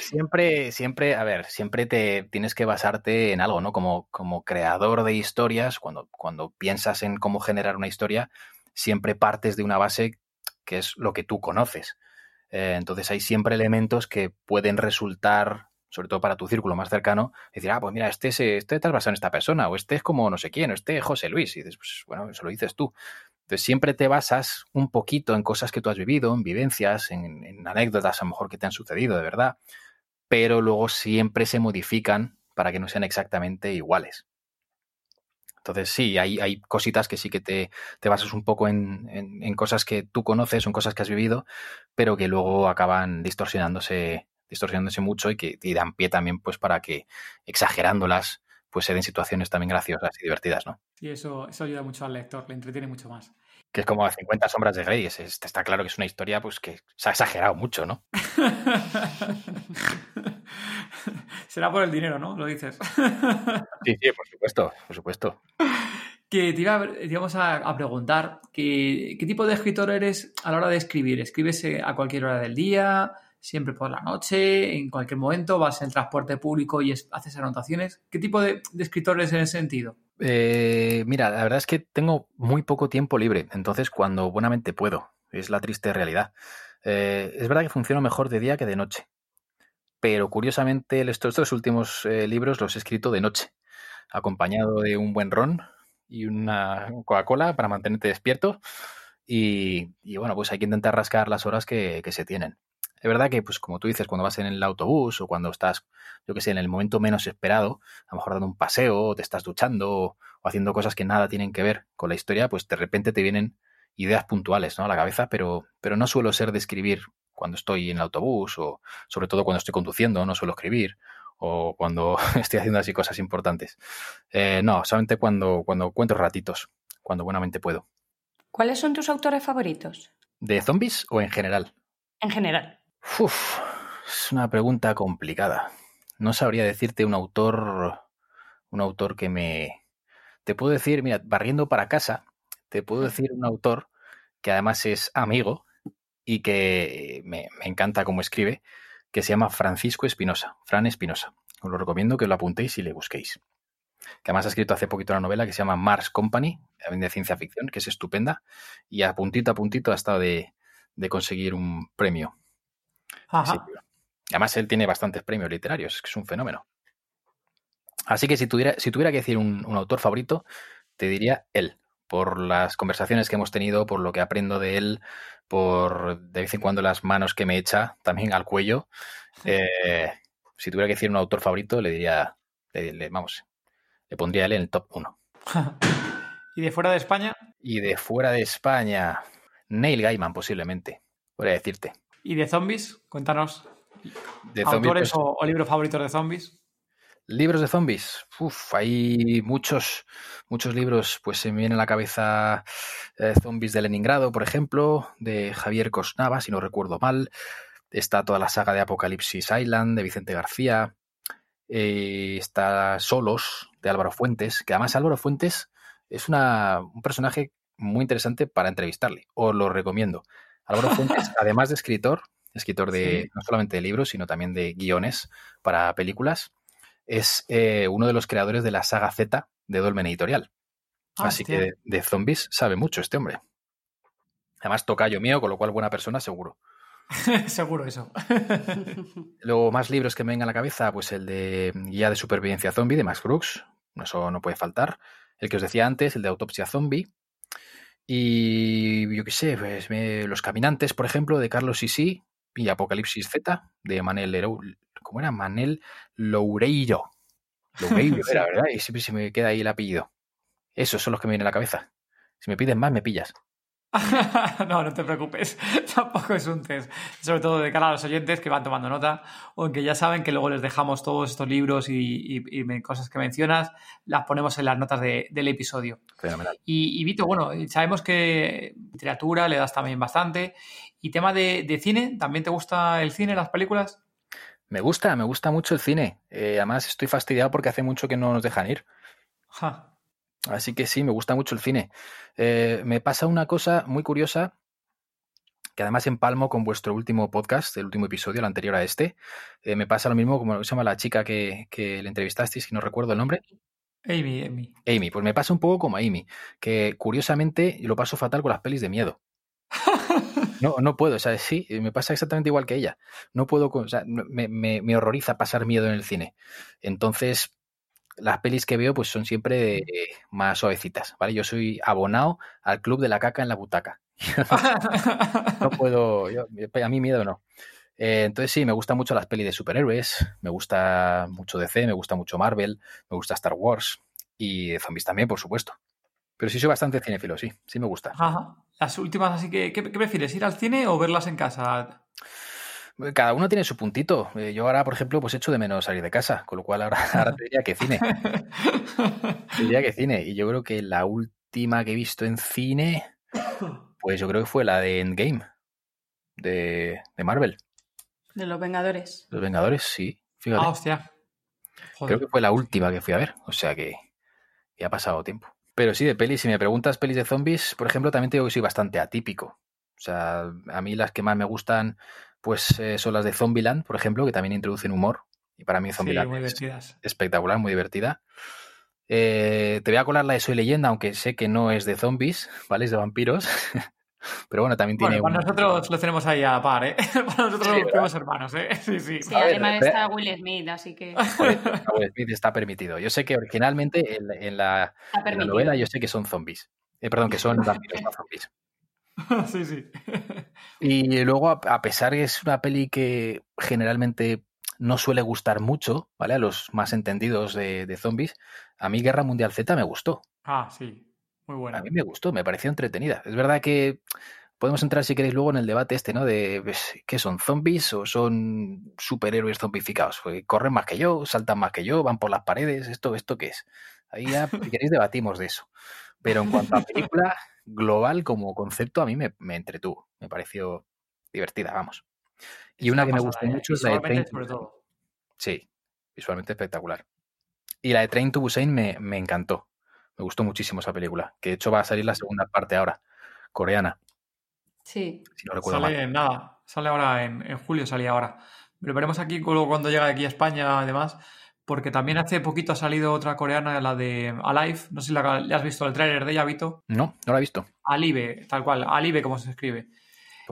siempre, siempre, a ver, siempre te tienes que basarte en algo, ¿no? Como, como creador de historias, cuando, cuando piensas en cómo generar una historia, siempre partes de una base que es lo que tú conoces. Eh, entonces hay siempre elementos que pueden resultar sobre todo para tu círculo más cercano, decir, ah, pues mira, este, es, este estás basado en esta persona, o este es como no sé quién, o este es José Luis. Y dices, pues bueno, eso lo dices tú. Entonces siempre te basas un poquito en cosas que tú has vivido, en vivencias, en, anécdotas a lo mejor que te han sucedido de verdad, pero luego siempre se modifican para que no sean exactamente iguales. Entonces sí, hay, cositas que sí que te, te basas un poco en, cosas que tú conoces, en cosas que has vivido, pero que luego acaban distorsionándose distorsionándose mucho y que dan pie también pues para que exagerándolas pues se den situaciones también graciosas y divertidas, ¿no? Sí, eso, eso ayuda mucho al lector, le entretiene mucho más. Que es como 50 sombras de Grey, es, está claro que es una historia pues que se ha exagerado mucho, ¿no? Será por el dinero, ¿no? Lo dices. sí, sí, por supuesto, por supuesto. Que te, iba, a, preguntar ¿qué, qué tipo de escritor eres a la hora de escribir. ¿Escribes eh, a cualquier hora del día? Siempre por la noche, en cualquier momento, vas en transporte público y haces anotaciones. ¿Qué tipo de, escritores en ese sentido? Eh, mira, la verdad es que tengo muy poco tiempo libre, entonces cuando buenamente puedo, es la triste realidad. Eh, es verdad que funciona mejor de día que de noche, pero curiosamente estos dos últimos eh, libros los he escrito de noche, acompañado de un buen ron y una Coca-Cola para mantenerte despierto. Y, bueno, pues hay que intentar rascar las horas que se tienen. Es verdad que, pues como tú dices, cuando vas en el autobús o cuando estás, yo que sé, en el momento menos esperado, a lo mejor dando un paseo, o te estás duchando o, haciendo cosas que nada tienen que ver con la historia, pues de repente te vienen ideas puntuales ¿no? a la cabeza, pero, pero no suelo ser de escribir cuando estoy en el autobús o sobre todo cuando estoy conduciendo, no suelo escribir o cuando estoy haciendo así cosas importantes. Eh, no, solamente cuando, cuando encuentro ratitos, cuando buenamente puedo. ¿Cuáles son tus autores favoritos? ¿De zombies o en general? En general. Uf, es una pregunta complicada. No sabría decirte un autor, un autor que me... Te puedo decir, mira, barriendo para casa, te puedo decir un autor que además es amigo y que me, me encanta cómo escribe, que se llama Francisco Espinosa, Fran Espinosa. Os lo recomiendo que lo apuntéis y le busquéis. Que además ha escrito hace poquito una novela que se llama Mars Company, también de ciencia ficción, que es estupenda, y a puntito a puntito ha estado de, de conseguir un premio. Además, él tiene bastantes premios literarios, es un fenómeno. Así que si tuviera, si tuviera que decir un, un autor favorito, te diría él, por las conversaciones que hemos tenido, por lo que aprendo de él, por de vez en cuando las manos que me echa también al cuello. Eh, si tuviera que decir un autor favorito, le diría, le, le- vamos, le pondría a él en el top 1. ¿Y de fuera de España? Y de fuera de España, Neil Gaiman posiblemente, podría decirte. ¿Y de zombies? Cuéntanos. De zombies, ¿Autores pues, o, o libros favoritos de zombies? Libros de zombies. Uf, hay muchos, muchos libros. Pues se me viene a la cabeza eh, Zombies de Leningrado, por ejemplo, de Javier Cosnava, si no recuerdo mal. Está toda la saga de Apocalipsis Island, de Vicente García. Eh, está Solos, de Álvaro Fuentes, que además Álvaro Fuentes es una, un personaje muy interesante para entrevistarle. Os lo recomiendo. Álvaro Fuentes, además de escritor, escritor de Sí. no solamente de libros, sino también de guiones para películas, es eh, uno de los creadores de la saga Z de Dolmen Editorial. Ah, Así que de, de zombies sabe mucho este hombre. Además, tocayo mío, con lo cual buena persona seguro. Seguro eso. Luego, más libros que me vengan a la cabeza, pues el de Guía de Supervivencia Zombie de Max Brooks, eso no puede faltar. El que os decía antes, el de Autopsia Zombie. Y yo qué sé, pues me- Los Caminantes, por ejemplo, de Carlos Sisi y Apocalipsis Z de Manel Lerou- ¿Cómo era? Manel Loureiro. Loureiro Sí. era, ¿verdad? Y siempre se me queda ahí el apellido. Esos son los que me vienen a la cabeza. Si me piden más, me pillas. no, no te preocupes. Tampoco es un test. Sobre todo de cara a los oyentes que van tomando nota o que ya saben que luego les dejamos todos estos libros y, y- y me- cosas que mencionas, las ponemos en las notas de- del episodio. Fenomenal. Y, y Vito, bueno, sabemos que literatura le das también bastante. Y tema de, de cine, ¿también te gusta el cine, las películas? Me gusta, me gusta mucho el cine. Eh, además, estoy fastidiado porque hace mucho que no nos dejan ir. Ja. Así que sí, me gusta mucho el cine. Eh, me pasa una cosa muy curiosa que además empalmo con vuestro último podcast, el último episodio, el anterior a este. Eh, me pasa lo mismo como se llama la chica que, que le entrevistasteis, que no recuerdo el nombre. Amy, Amy. Amy, pues me pasa un poco como a Amy, que curiosamente lo paso fatal con las pelis de miedo. No, no puedo, o sea, sí, me pasa exactamente igual que ella. No puedo, o sea, me, me- me horroriza pasar miedo en el cine. Entonces, las pelis que veo pues son siempre eh, más suavecitas, ¿vale? Yo soy abonado al club de la caca en la butaca. No puedo, yo- a mí miedo no. Eh, entonces sí, me gustan mucho las pelis de superhéroes, me gusta mucho DC, me gusta mucho Marvel, me gusta Star Wars y de zombies también, por supuesto. Pero sí soy bastante cinéfilo, sí, sí me gusta. Ajá. Las últimas, así que, ¿qué, qué prefieres? ¿Ir al cine o verlas en casa? Cada uno tiene su puntito. Eh, Yo ahora, por ejemplo, pues echo de menos salir de casa, con lo cual ahora, ahora te diría que cine. Te diría que cine. Y yo creo que la última que he visto en cine, pues yo creo que fue la de Endgame, de, de Marvel. De los Vengadores. Los Vengadores, sí. Fíjate. Ah, hostia. Joder. Creo que fue la última que fui a ver. O sea que ya ha pasado tiempo. Pero sí, de pelis, si me preguntas pelis de zombies, por ejemplo, también te digo que soy bastante atípico. O sea, a mí las que más me gustan, pues eh, son las de Zombieland, por ejemplo, que también introducen humor. Y para mí Sí, Zombieland muy es espectacular, muy divertida. Eh, te voy a colar la de Soy Leyenda, aunque sé que no es de zombies, ¿vale? Es de vampiros. Pero bueno, también tiene Bueno, para un- nosotros lo tenemos ahí a la par, ¿eh? Para nosotros Sí, somos hermanos, ¿eh? Sí, sí. Sí, además ve- está Will Smith, así que Will Smith está permitido. Yo sé que originalmente en, la- en la, está en la permitido. novela yo sé que son zombies. Eh, perdón, que son vampiros, no zombies. sí, sí. Y luego, a, pesar que es una peli que generalmente no suele gustar mucho, ¿vale? A los más entendidos de, de zombies, a mí Guerra Mundial Z me gustó. Ah, sí. Muy buena. A mí me gustó, me pareció entretenida. Es verdad que podemos entrar, si queréis, luego en el debate este, ¿no? De pues, ¿qué son zombies o son superhéroes zombificados? Pues, corren más que yo, saltan más que yo, van por las paredes, ¿esto, esto qué es? Ahí ya, si queréis, debatimos de eso. Pero en cuanto a película global como concepto, a mí me, me entretuvo, me pareció divertida, vamos. Y Es una que me gustó ¿eh? mucho es la de Train to sobre Busan. todo. Sí, visualmente espectacular. Y la de Train to Busan me, me encantó. Me gustó muchísimo esa película. Que de hecho va a salir la segunda parte ahora, coreana, Sí. si no recuerdo mal. Sale, nada, sale ahora en, en julio, salía ahora. Lo veremos aquí luego cuando llegue aquí a España, además, porque también hace poquito ha salido otra coreana, la de Alive. No sé si la, has visto el tráiler de ella, Vito. No, no la he visto. Alive, tal cual, Alive como se escribe.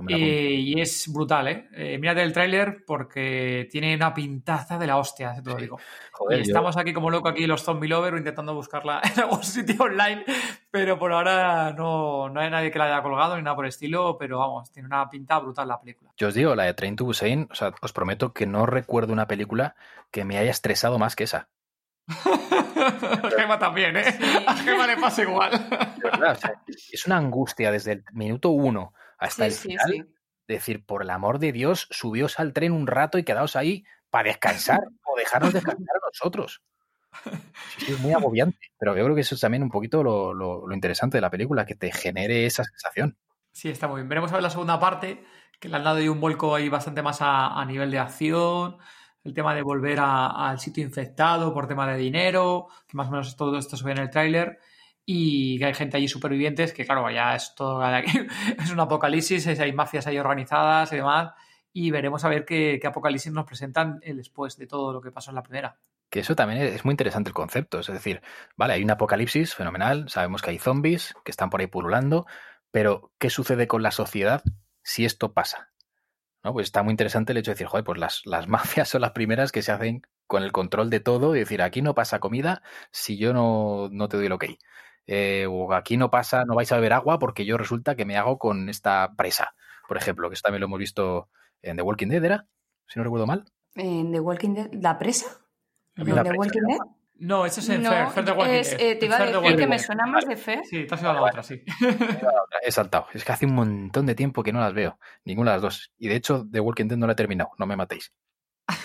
Pues. Eh, y es brutal, ¿eh? Eh, Mírate el tráiler porque tiene una pintaza de la hostia, te lo Sí. digo. Joder, y yo- estamos aquí como loco aquí los zombie lover intentando buscarla en algún sitio online, pero por ahora no, no hay nadie que la haya colgado ni nada por el estilo, pero vamos, tiene una pinta brutal la película. Yo os digo, la de Train to Busan, o sea, os prometo que no recuerdo una película que me haya estresado más que esa. A Gema también, ¿eh? Sí. A Gema le pasa igual. De verdad, o sea, es una angustia desde el minuto uno hasta Sí, el final. sí. Decir, por el amor de Dios, subíos al tren un rato y quedaos ahí para descansar o dejarnos descansar a nosotros. Es muy agobiante. Pero yo creo que eso es también un poquito lo, lo- lo interesante de la película, que te genere esa sensación. Sí, está muy bien. Veremos a ver la segunda parte, que le han dado ahí un vuelco ahí bastante más a, a nivel de acción, el tema de volver al sitio infectado por tema de dinero, que más o menos todo esto se ve en el tráiler, y que hay gente allí supervivientes, que claro, ya es todo, es un apocalipsis, hay mafias ahí organizadas y demás, y veremos a ver qué, apocalipsis nos presentan eh, después de todo lo que pasó en la primera. Que eso también es muy interesante el concepto. Es decir, vale, hay un apocalipsis fenomenal, sabemos que hay zombies que están por ahí pululando, pero ¿qué sucede con la sociedad si esto pasa? ¿No? Pues está muy interesante el hecho de decir, joder, pues las, las mafias son las primeras que se hacen con el control de todo y decir, aquí no pasa comida si yo no, no te doy el ok. Eh, o aquí no pasa, no vais a beber agua porque yo resulta que me hago con esta presa, por ejemplo, que esto también lo hemos visto en The Walking Dead, ¿era? Si no recuerdo mal. En The Walking Dead, ¿la presa? ¿En The presa Walking Dead? No, eso es en No, Fair, Fair the Walking es, Dead. eh, te iba a Fair decir que me suena más de Fer. Sí, te has ido a la otra, sí. He saltado. Es que hace un montón de tiempo que no las veo. Ninguna de las dos. Y de hecho, The Walking Dead no la he terminado. No me matéis.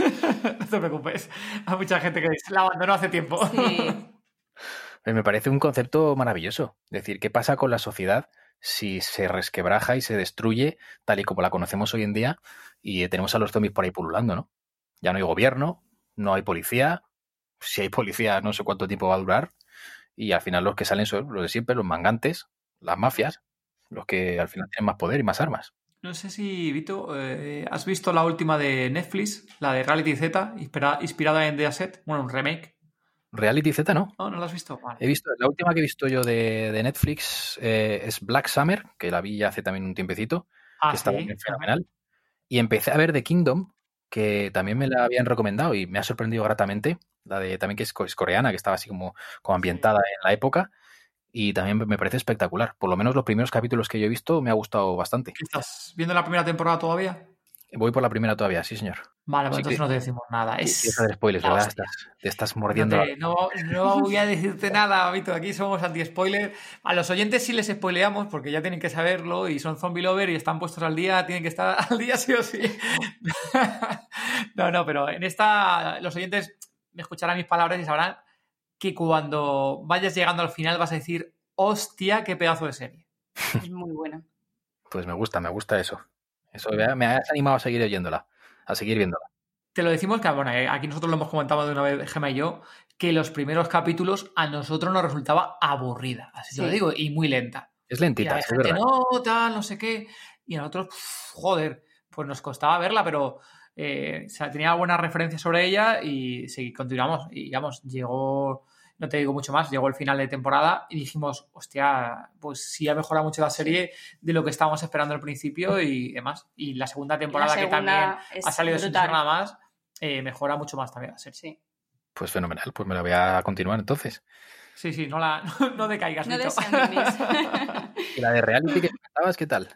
no te preocupes. Hay mucha gente que la abandonó hace tiempo. Sí. Eh, Me parece un concepto maravilloso. Es decir, ¿qué pasa con la sociedad si se resquebraja y se destruye tal y como la conocemos hoy en día y tenemos a los zombies por ahí pululando, ¿no? Ya no hay gobierno, no hay policía. Si hay policía, no sé cuánto tiempo va a durar. Y al final los que salen son los de siempre, los mangantes, las mafias, los que al final tienen más poder y más armas. No sé si, Vito, eh, ¿has visto la última de Netflix, la de Reality Z, inspira- inspirada en The Asset? Bueno, un remake. Reality Z no. ¿No? ¿No la has visto? Vale. He visto, la última que he visto yo de, de Netflix eh, es Black Summer, que la vi ya hace también un tiempecito, Ah, que está sí. también fenomenal. Y empecé a ver The Kingdom, que también me la habían recomendado y me ha sorprendido gratamente. La de también que es, es coreana, que estaba así como, como ambientada en la época. Y también me parece espectacular. Por lo menos los primeros capítulos que yo he visto me ha gustado bastante. ¿Qué ¿Estás viendo la primera temporada todavía? Voy por la primera todavía, sí, señor. Vale, pues Así entonces que- no te decimos nada. Es... A hacer spoilers, ¿verdad? Estás, te estás mordiendo. te- no, no voy a decirte nada, Vito. Aquí somos anti-spoiler. A los oyentes sí les spoileamos porque ya tienen que saberlo y son zombie lover y están puestos al día, tienen que estar al día sí o sí. No, no, pero en esta los oyentes me escucharán mis palabras y sabrán que cuando vayas llegando al final vas a decir, hostia, qué pedazo de serie. Es muy buena. Pues me gusta, me gusta eso. Eso me, has animado a seguir oyéndola, a seguir viéndola. Te lo decimos que, bueno, eh, aquí nosotros lo hemos comentado de una vez, Gemma y yo, que los primeros capítulos a nosotros nos resultaba aburrida, así te lo Sí. digo, y muy lenta. Es lentita, la es gente, verdad. no, tal, no sé qué. Y a nosotros, joder, pues nos costaba verla, pero eh, o sea, tenía buenas referencias sobre ella y sí, continuamos. Y digamos, llegó, no te digo mucho más, llegó el final de temporada y dijimos, hostia, pues sí ha mejorado mucho la serie de lo que estábamos esperando al principio y demás. Y la segunda temporada, La que también ha salido sin ser nada más, eh, mejora mucho más también la serie. Sí. Pues fenomenal, pues me la voy a continuar entonces. Sí, sí, no, la, no, no decaigas, No desanimes. Y la de reality que comentabas, ¿qué tal?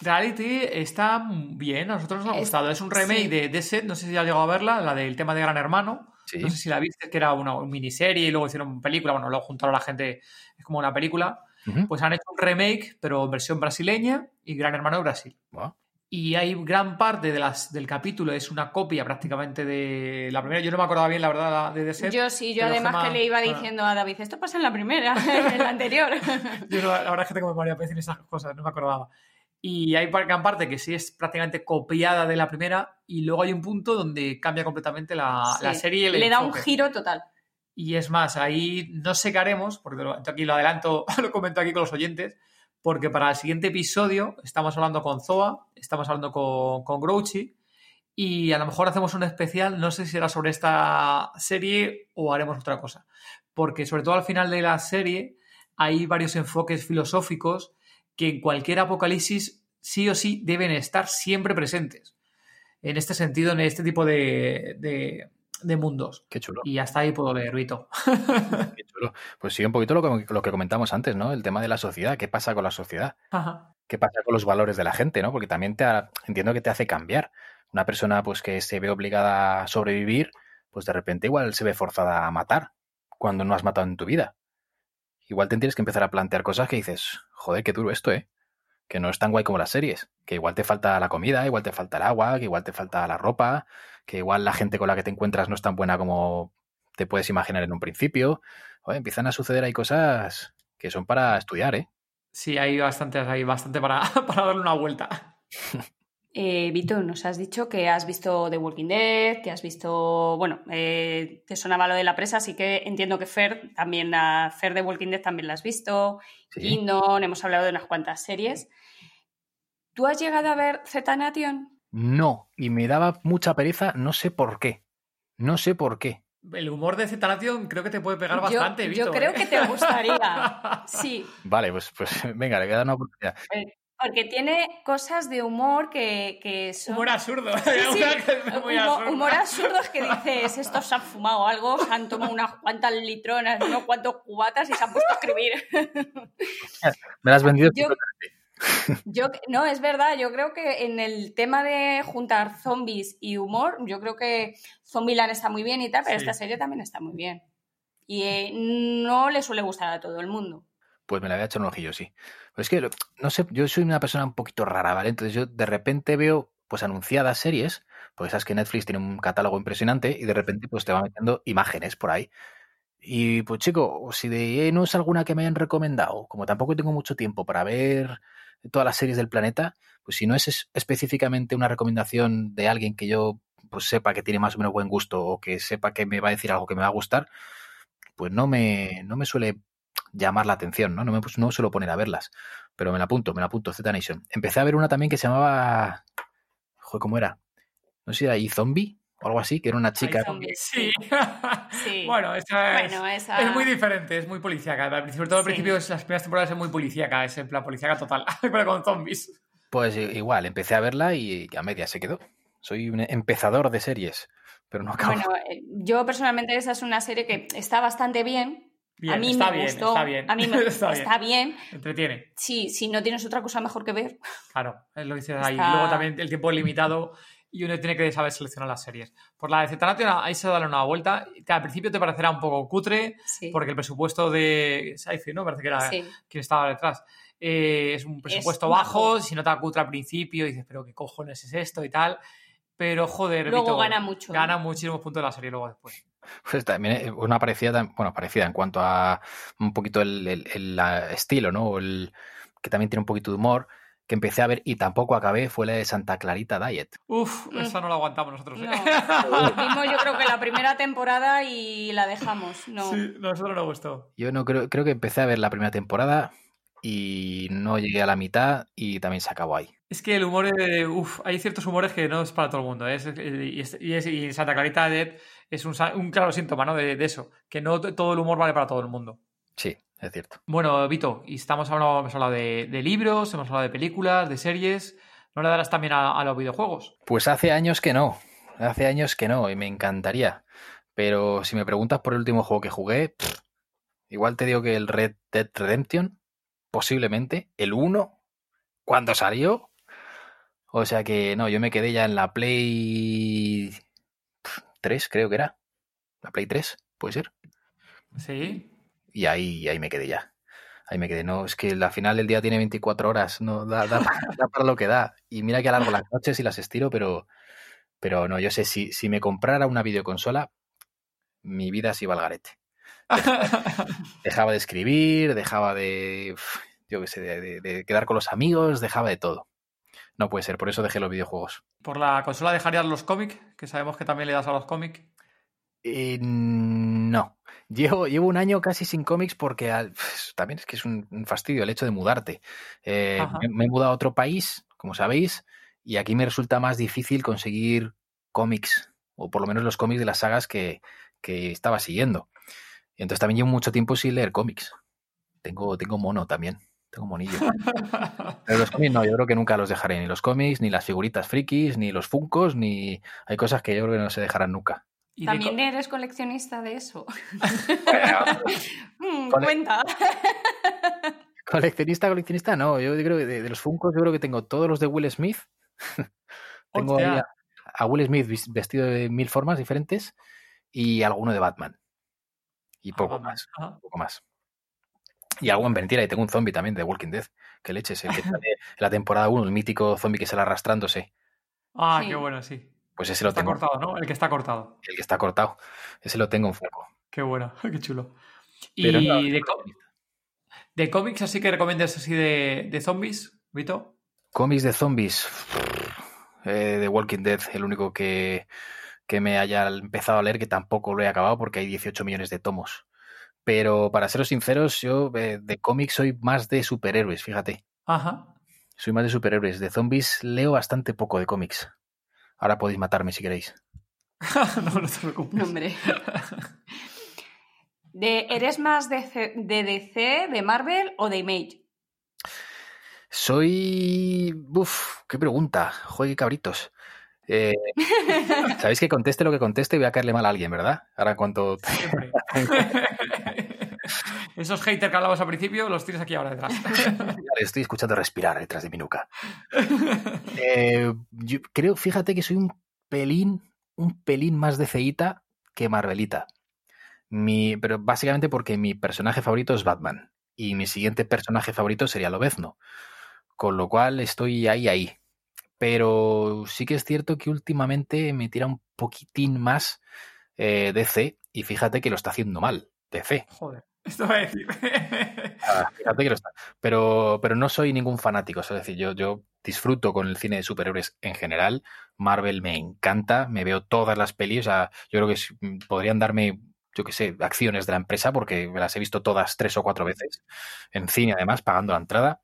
Reality está bien, a nosotros nos ha gustado. Es un remake sí. de The Set, no sé si has llegado a verla, la del tema de Gran Hermano. Sí. No sé si la viste, que era una miniserie y luego hicieron película. Bueno, luego juntaron a la gente, es como una película. Ujú. pues han hecho un remake, pero en versión brasileña y Gran Hermano de Brasil. Buah. Y hay gran parte de las, del capítulo, es una copia prácticamente de la primera. Yo no me acordaba bien, la verdad, de The. Yo sí, yo además que le iba bueno. diciendo a David, esto pasa en la primera, en la anterior. Yo no- la verdad es que tengo memoria para decir esas cosas, no me acordaba. Y hay gran parte que sí es prácticamente copiada de la primera y luego hay un punto donde cambia completamente la, Sí, la serie. le da un giro total. Y es más, ahí no sé qué haremos, porque lo- aquí lo adelanto, lo comento aquí con los oyentes, porque para el siguiente episodio estamos hablando con Zoa, estamos hablando con, con Grouchy, y a lo mejor hacemos un especial, no sé si será sobre esta serie o haremos otra cosa. Porque sobre todo al final de la serie hay varios enfoques filosóficos que en cualquier apocalipsis sí o sí deben estar siempre presentes. En este sentido, en este tipo de, de- de mundos. Qué chulo. Y hasta ahí puedo leer, Vito. Qué chulo. Pues sí, un poquito lo que, lo que comentamos antes, ¿no? El tema de la sociedad. ¿Qué pasa con la sociedad? Ajá. ¿Qué pasa con los valores de la gente, no? Porque también te ha- entiendo que te hace cambiar. Una persona pues que se ve obligada a sobrevivir, pues de repente igual se ve forzada a matar cuando no has matado en tu vida. Igual te tienes que empezar a plantear cosas que dices, joder, qué duro esto, ¿eh? Que no es tan guay como las series. Que igual te falta la comida, igual te falta el agua, que igual te falta la ropa, que igual la gente con la que te encuentras no es tan buena como te puedes imaginar en un principio. Joder, empiezan a suceder ahí cosas que son para estudiar, ¿eh? Sí, hay bastante, hay bastante para, para darle una vuelta. Eh, Vito, nos has dicho que has visto The Walking Dead, que has visto, bueno, eh, te sonaba lo de la presa, así que entiendo que Fer también, a Fer de Walking Dead también la has visto, Sí. Kingdom, hemos hablado de unas cuantas series. ¿Tú has llegado a ver Z Nation? No, y me daba mucha pereza, no sé por qué. No sé por qué. El humor de Zetanation creo que te puede pegar Yo- bastante, yo Vito. creo ¿eh? que te gustaría. Sí, Vale, pues, pues venga, le voy a dar una oportunidad. Porque tiene cosas de humor que, que son... Humor absurdo. Sí, sí, Una que es muy humo- absurda. humor absurdo es que dices, estos se han fumado algo, se han tomado unas cuantas litronas, unos cuantos cubatas y se han puesto a escribir. Me la has vendido. Yo, yo, no, es verdad, yo creo que en el tema de juntar zombies y humor, yo creo que Zombieland está muy bien y tal, pero Sí. esta serie también está muy bien. Y eh, no le suele gustar a todo el mundo. Pues me la voy a echar un ojillo, sí. Es que, no sé, yo soy una persona un poquito rara, ¿vale? Entonces yo de repente veo, pues, anunciadas series, porque sabes que Netflix tiene un catálogo impresionante y de repente, pues, te va metiendo imágenes por ahí. Y, pues, chico, si de no es alguna que me hayan recomendado, como tampoco tengo mucho tiempo para ver todas las series del planeta, pues si no es es- específicamente una recomendación de alguien que yo, pues, sepa que tiene más o menos buen gusto o que sepa que me va a decir algo que me va a gustar, pues no me, no me suele llamar la atención, ¿no? No me pues, no suelo poner a verlas. Pero me la apunto, me la apunto, Z Nation. Empecé a ver una también que se llamaba. Joder, ¿cómo era? No sé si era zombie o algo así, que era una chica. Sí. Sí. bueno, esa es, Bueno, esa... es muy diferente, es muy policíaca. Sobre todo al Sí. principio, es- las primeras temporadas es muy policíaca, es en plan policíaca total, pero con zombies. Pues igual, empecé a verla y a media se quedó. Soy un empezador de series, pero no acabo. Bueno, eh, yo personalmente esa es una serie que está bastante bien. Bien, a mí está me bien, gustó. está bien. A mí me Está está, bien. bien. Entretiene, Sí, si no tienes otra cosa mejor que ver. claro, es lo que dices ahí. Está- Luego también el tiempo es limitado y uno tiene que saber seleccionar las series. Por la de Zetanation, ahí se da una vuelta. que Al principio te parecerá un poco cutre, Sí. porque el presupuesto de Saifi, ¿no? Parece que era sí. quien estaba detrás. Eh, es un presupuesto bajo. bajo, si no te acutra al principio, dices, pero qué cojones es esto y tal. Pero joder, Luego Vito, gana mucho. ¿eh? Gana muchísimos puntos de la serie luego después. Pues también eh, una parecida, bueno, parecida en cuanto a un poquito el, el- el, estilo, ¿no? El, que también tiene un poquito de humor, que empecé a ver y tampoco acabé, fue la de Santa Clarita Diet. Uf, Mm. esa no la aguantamos nosotros. ¿eh? No. Vimos yo creo que la primera temporada y la dejamos. No. Sí, nosotros no nos gustó. Yo no creo, creo que empecé a ver la primera temporada y no llegué a la mitad y también se acabó ahí. Es que el humor, de, uf, hay ciertos humores que no es para todo el mundo. ¿eh? Es- y, es- y es- y Santa Clarita Dead es un, claro síntoma ¿no? de, de eso, que no todo el humor vale para todo el mundo. Sí, es cierto. Bueno, Vito, y estamos hablando, hemos hablado de, de libros, hemos hablado de películas, de series. ¿No le darás también a, a los videojuegos? Pues hace años que no, hace años que no y me encantaría. Pero si me preguntas por el último juego que jugué, pff, igual te digo que el Red Dead Redemption, posiblemente, el 1, cuando salió. O sea que no, yo me quedé ya en la Play 3, creo que era. La Play 3, puede ser. Sí. Y ahí, ahí me quedé ya. ahí me quedé. No, es que la final del día tiene 24 horas, no da, da, da para lo que da. Y mira que alargo las noches y las estiro, pero, pero no, yo sé, si, si me comprara una videoconsola, mi vida se iba al garete. Dejaba de escribir, dejaba de, yo qué sé, de, de- de quedar con los amigos, dejaba de todo. No puede ser, por eso dejé los videojuegos. ¿Por la consola dejarías los cómics? Que sabemos que también le das a los cómics. Eh, no. Llevo, llevo un año casi sin cómics porque al- también es que es un, un fastidio el hecho de mudarte. Eh, me, me he mudado a otro país, como sabéis, y aquí me resulta más difícil conseguir cómics, o por lo menos los cómics de las sagas que, que estaba siguiendo. Y entonces también llevo mucho tiempo sin leer cómics. Tengo, tengo mono también, tengo monillo. Pero los cómics no, yo creo que nunca los dejaré, ni los cómics, ni las figuritas frikis, ni los funcos, ni... Hay cosas que yo creo que no se dejarán nunca. De ¿También co- eres coleccionista de eso? Mm, Cole- cuenta. Coleccionista, coleccionista, no. Yo creo que de, de los Funkos, yo creo que tengo todos los de Will Smith. tengo a, a Will Smith vestido de mil formas diferentes y alguno de Batman. Y Ah, poco Batman. más, poco más. Y algo en mentira, y tengo un zombie también de Walking Dead. Que leches, el que sale en la temporada 1, el mítico zombie que sale arrastrándose. Ah, Sí. qué bueno, sí. Pues ese lo Está tengo, cortado, ¿no? El que está cortado. el que está cortado. Ese lo tengo en foco. Qué bueno, qué chulo. Pero Y no, de, de cómics así que recomiendas así de, de zombies, Vito. Cómics de zombies. Eh, de Walking Dead, el único que, que me haya empezado a leer, que tampoco lo he acabado porque hay 18 millones de tomos. Pero para seros sinceros, yo eh, de cómics soy más de superhéroes, fíjate. Ajá. Soy más de superhéroes. De zombies leo bastante poco de cómics. Ahora podéis matarme si queréis. no, no te preocupes. No, hombre. De, ¿Eres más de, C- de DC, de Marvel o de Image? Soy... Uf, qué pregunta. Juegue cabritos. Eh, Sabéis que conteste lo que conteste y voy a caerle mal a alguien, ¿verdad? Ahora en cuanto... Esos haters que hablabas al principio los tienes aquí ahora detrás. Estoy escuchando respirar detrás de mi nuca. Eh, yo creo, fíjate que soy un pelín, un pelín más de ceíta que Marvelita. Mi, pero básicamente porque mi personaje favorito es Batman. Y mi siguiente personaje favorito sería Lobezno. Con lo cual estoy ahí, ahí. Pero sí que es cierto que últimamente me tira un poquitín más eh, DC. Y fíjate que lo está haciendo mal, DC. Joder, esto va a decir. Ah, fíjate que lo está. Pero, pero no soy ningún fanático. Es decir, yo, yo disfruto con el cine de superhéroes en general. Marvel me encanta, me veo todas las pelis. O sea, yo creo que mm, podrían darme, yo qué sé, acciones de la empresa porque me las he visto todas tres o cuatro veces. En cine, además, pagando la entrada.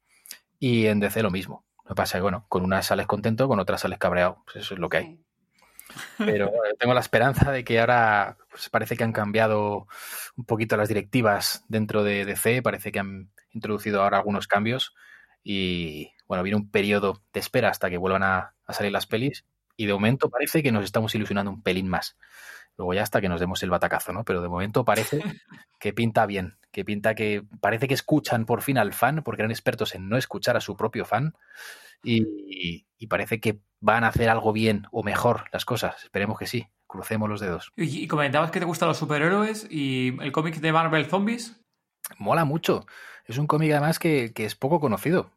Y en DC lo mismo. Lo que pasa es que, bueno, con unas sales contento, con otras sales cabreado. Pues eso es lo que hay. Pero eh, tengo la esperanza de que ahora pues, parece que han cambiado un poquito las directivas dentro de DC, parece que han introducido ahora algunos cambios y bueno, viene un periodo de espera hasta que vuelvan a, a salir las pelis y de momento parece que nos estamos ilusionando un pelín más. Luego ya hasta que nos demos el batacazo, ¿no? Pero de momento parece que pinta bien, que pinta que parece que escuchan por fin al fan, porque eran expertos en no escuchar a su propio fan y, y parece que van a hacer algo bien o mejor las cosas. Esperemos que sí. Crucemos los dedos. Y, y comentabas que te gustan los superhéroes y el cómic de Marvel Zombies. Mola mucho. Es un cómic además que, que es poco conocido.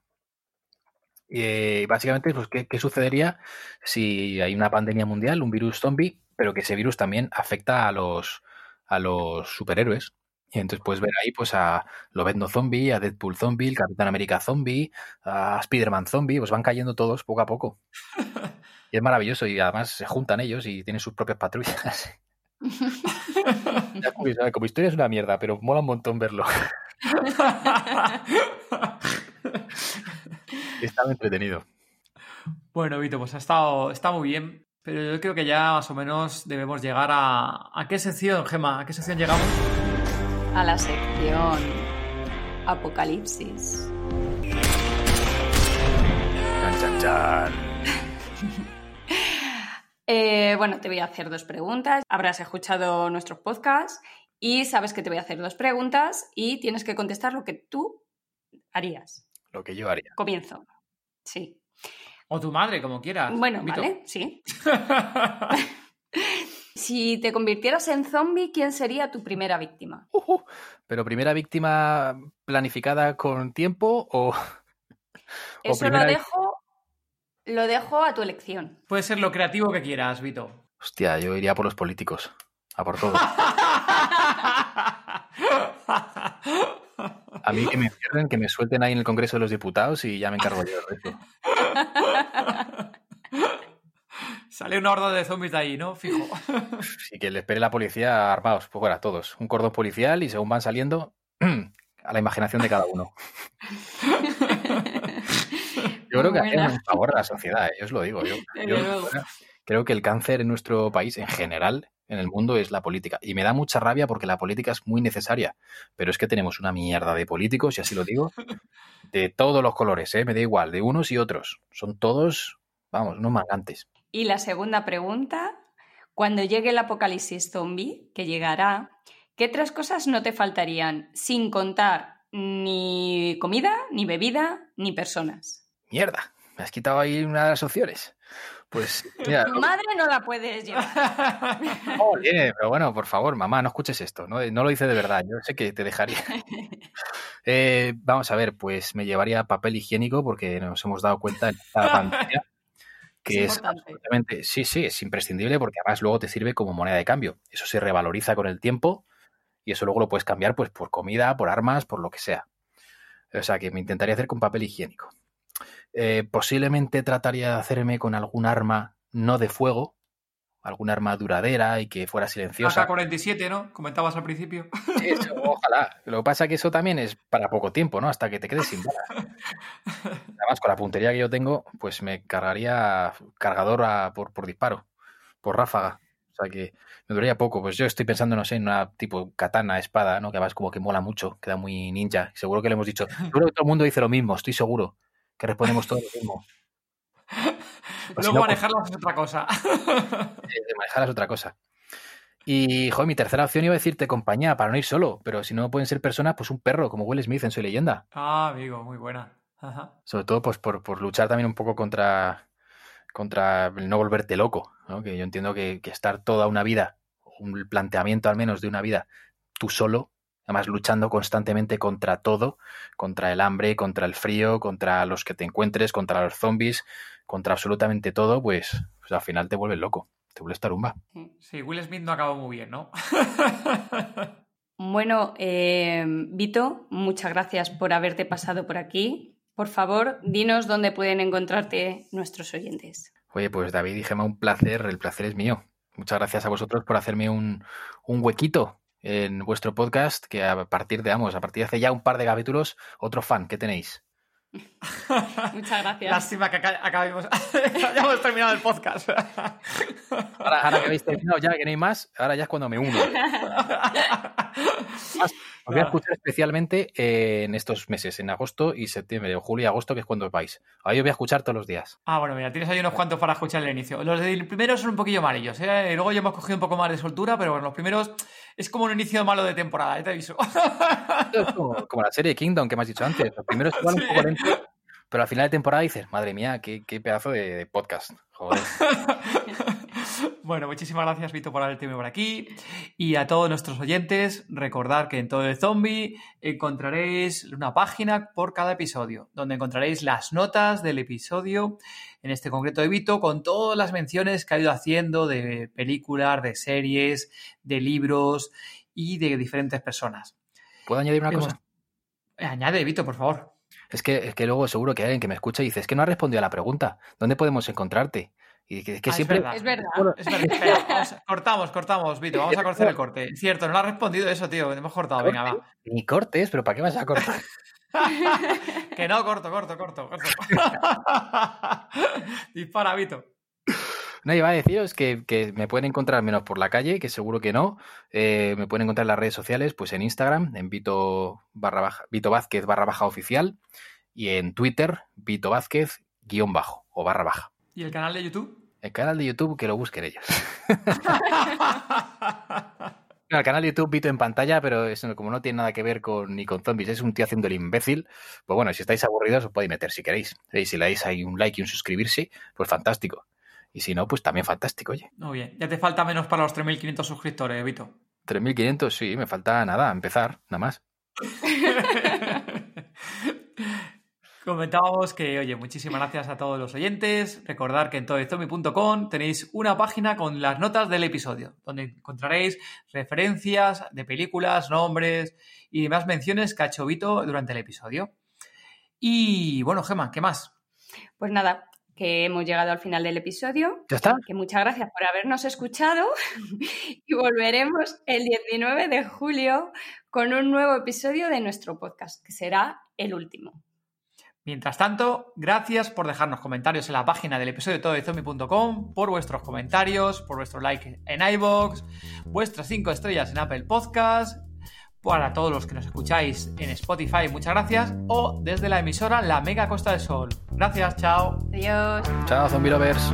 Eh, básicamente, pues, ¿qué, qué sucedería si hay una pandemia mundial, un virus zombie, pero que ese virus también afecta a los, a los superhéroes? Y entonces puedes ver ahí pues a Lobezno zombie, a Deadpool zombie, el Capitán América zombie, a Spider-Man zombie, pues van cayendo todos poco a poco. Y es maravilloso y además se juntan ellos y tienen sus propias patrullas. Como, historia es una mierda, pero mola un montón verlo. Muy entretenido. bueno, Vito, pues ha estado, está muy bien. Pero yo creo que ya más o menos debemos llegar a. ¿A qué sección, Gema? ¿A qué sección llegamos? A la sección Apocalipsis. Chan, chan, chan. Eh, bueno, te voy a hacer dos preguntas. Habrás escuchado nuestros podcasts y sabes que te voy a hacer dos preguntas y tienes que contestar lo que tú harías. Lo que yo haría. Comienzo. Sí. O tu madre, como quieras. Bueno, Vito. vale, sí. si te convirtieras en zombie, ¿quién sería tu primera víctima? ¿Pero primera víctima planificada con tiempo o...? Eso lo primera dejo, lo dejo a tu elección. Puede ser lo creativo que quieras, Vito. Hostia, yo iría por los políticos. A por todo. A mí que me cierren, que me suelten ahí en el Congreso de los Diputados y ya me encargo yo del resto. Sale una horda de zombies de ahí, ¿no? Fijo. Y que le espere la policía armados, pues fuera, todos. Un cordón policial y según van saliendo, a la imaginación de cada uno. Yo creo que hace Buena. un favor a la sociedad, eh, yo os lo digo. Yo, yo creo que el cáncer en nuestro país, en general, en el mundo, es la política. Y me da mucha rabia porque la política es muy necesaria. Pero es que tenemos una mierda de políticos, y así lo digo, de todos los colores, ¿eh? me da igual, de unos y otros. Son todos, vamos, unos mangantes. Y la segunda pregunta, cuando llegue el apocalipsis zombie, que llegará, ¿qué tres cosas no te faltarían sin contar ni comida, ni bebida, ni personas? Mierda, me has quitado ahí una de las opciones. Pues, mira, Tu madre no la puedes llevar. Oye, pero bueno, por favor, mamá, no escuches esto. No, no lo hice de verdad. Yo sé que te dejaría. Eh, vamos a ver, pues me llevaría papel higiénico porque nos hemos dado cuenta en esta pandemia que Es es, absolutamente, sí, sí, es imprescindible porque además luego te sirve como moneda de cambio. Eso se revaloriza con el tiempo y eso luego lo puedes cambiar pues por comida, por armas, por lo que sea. O sea que me intentaría hacer con papel higiénico. Eh, posiblemente trataría de hacerme con algún arma no de fuego, algún arma duradera y que fuera silenciosa. AK-47, ¿no? Comentabas al principio. Eso, ojalá. Lo que pasa es que eso también es para poco tiempo, ¿no? Hasta que te quedes sin balas. Además, con la puntería que yo tengo, pues me cargaría cargador a- por, por disparo, por ráfaga. O sea que me duraría poco. Pues yo estoy pensando, no sé, en una tipo katana, espada, ¿no? Que además como que mola mucho, queda muy ninja. Seguro que le hemos dicho. Seguro que todo el mundo dice lo mismo, estoy seguro. Que respondemos todo lo mismo. Pues si Luego no, pues- manejarlas es otra cosa. Eh, de manejar es otra cosa. Y, joder, mi tercera opción iba a decirte compañía para no ir solo, pero si no pueden ser personas, pues un perro, como Will Smith en Soy Leyenda. ah, amigo, muy buena. Ajá. Sobre todo, pues por, por luchar también un poco contra, contra el no volverte loco, ¿no? Que yo entiendo que, que estar toda una vida, un planteamiento al menos de una vida, tú solo, además luchando constantemente contra todo, contra el hambre, contra el frío, contra los que te encuentres, contra los zombies, contra absolutamente todo, pues, pues al final te vuelves loco, te vuelves tarumba. Sí, Will Smith no acabó muy bien, ¿no? Bueno, eh, Vito, muchas gracias por haberte pasado por aquí. Por favor, dinos dónde pueden encontrarte nuestros oyentes. Oye, pues David y Gemma, un placer, el placer es mío. Muchas gracias a vosotros por hacerme un, un huequito en vuestro podcast, que a partir de, vamos, a partir de hace ya un par de capítulos, otro fan que tenéis. Muchas gracias. Lástima que aca- acabemos. ya hemos terminado el podcast. Ahora, ahora que habéis terminado ya, que no hay más, ahora ya es cuando me uno. Os voy a escuchar especialmente eh, en estos meses, en agosto y septiembre, o julio y agosto, que es cuando os vais. Ahí os voy a escuchar todos los días. Ah, bueno, mira, tienes ahí unos cuantos para escuchar el inicio. Los del primero son un poquillo malillos, ¿eh? Luego ya hemos cogido un poco más de soltura, pero bueno, los primeros es como un inicio malo de temporada, ya te aviso. Es como, como la serie Kingdom que me has dicho antes. Los primeros igual un Sí. poco lento, pero al final de temporada dices, madre mía, qué, qué pedazo de, de podcast. Joder. Bueno, muchísimas gracias, Vito, por haberte por aquí. Y a todos nuestros oyentes, recordar que en todo el zombie encontraréis una página por cada episodio, donde encontraréis las notas del episodio, en este concreto de Vito, con todas las menciones que ha ido haciendo de películas, de series, de libros y de diferentes personas. ¿Puedo añadir una Hemos- cosa? Añade, Vito, por favor. Es que, es que luego seguro que hay alguien que me escucha y dice, es que no has respondido a la pregunta. ¿Dónde podemos encontrarte? Y que, es que Ah, es siempre... verdad. Es verdad. Es verdad, espera, vamos a- cortamos, cortamos, Vito, vamos a cortar el corte. Cierto, no lo has respondido eso, tío, que hemos cortado. Venga, va. Ni cortes, pero ¿para qué vas a cortar? que no, corto, corto, corto, corto. Dispara, Vito. No, iba a deciros que, que me pueden encontrar menos por la calle, que seguro que no. Eh, me pueden encontrar en las redes sociales, pues en Instagram, en Vito, barra baja, Vito Vázquez barra baja oficial, y en Twitter, Vito Vázquez guion bajo o barra baja. ¿Y el canal de YouTube? El canal de YouTube que lo busquen ellos. No, el canal de YouTube Vito en pantalla, pero eso como no tiene nada que ver con ni con zombies, es un tío haciendo el imbécil. Pues bueno, si estáis aburridos os podéis meter si queréis. Y si le dais ahí un like y un suscribirse, pues fantástico. Y si no, pues también fantástico, oye. Muy bien. Ya te falta menos para los 3.500 suscriptores, Vito. 3.500, sí, me falta nada, empezar, nada más. Comentábamos que, oye, muchísimas gracias a todos los oyentes. Recordar que en todoestomi.com tenéis una página con las notas del episodio, donde encontraréis referencias de películas, nombres y demás menciones que ha hecho Vito durante el episodio. Y bueno, Gema, ¿qué más? Pues nada, que hemos llegado al final del episodio. ¿Ya está? Que muchas gracias por habernos escuchado y volveremos el 19 de julio con un nuevo episodio de nuestro podcast, que será el último. Mientras tanto, gracias por dejarnos comentarios en la página del episodio todo de zombie.com, por vuestros comentarios, por vuestro like en iBox, vuestras 5 estrellas en Apple Podcast, para todos los que nos escucháis en Spotify, muchas gracias, o desde la emisora La Mega Costa del Sol. Gracias, chao. Adiós. Chao, Zombie Lovers.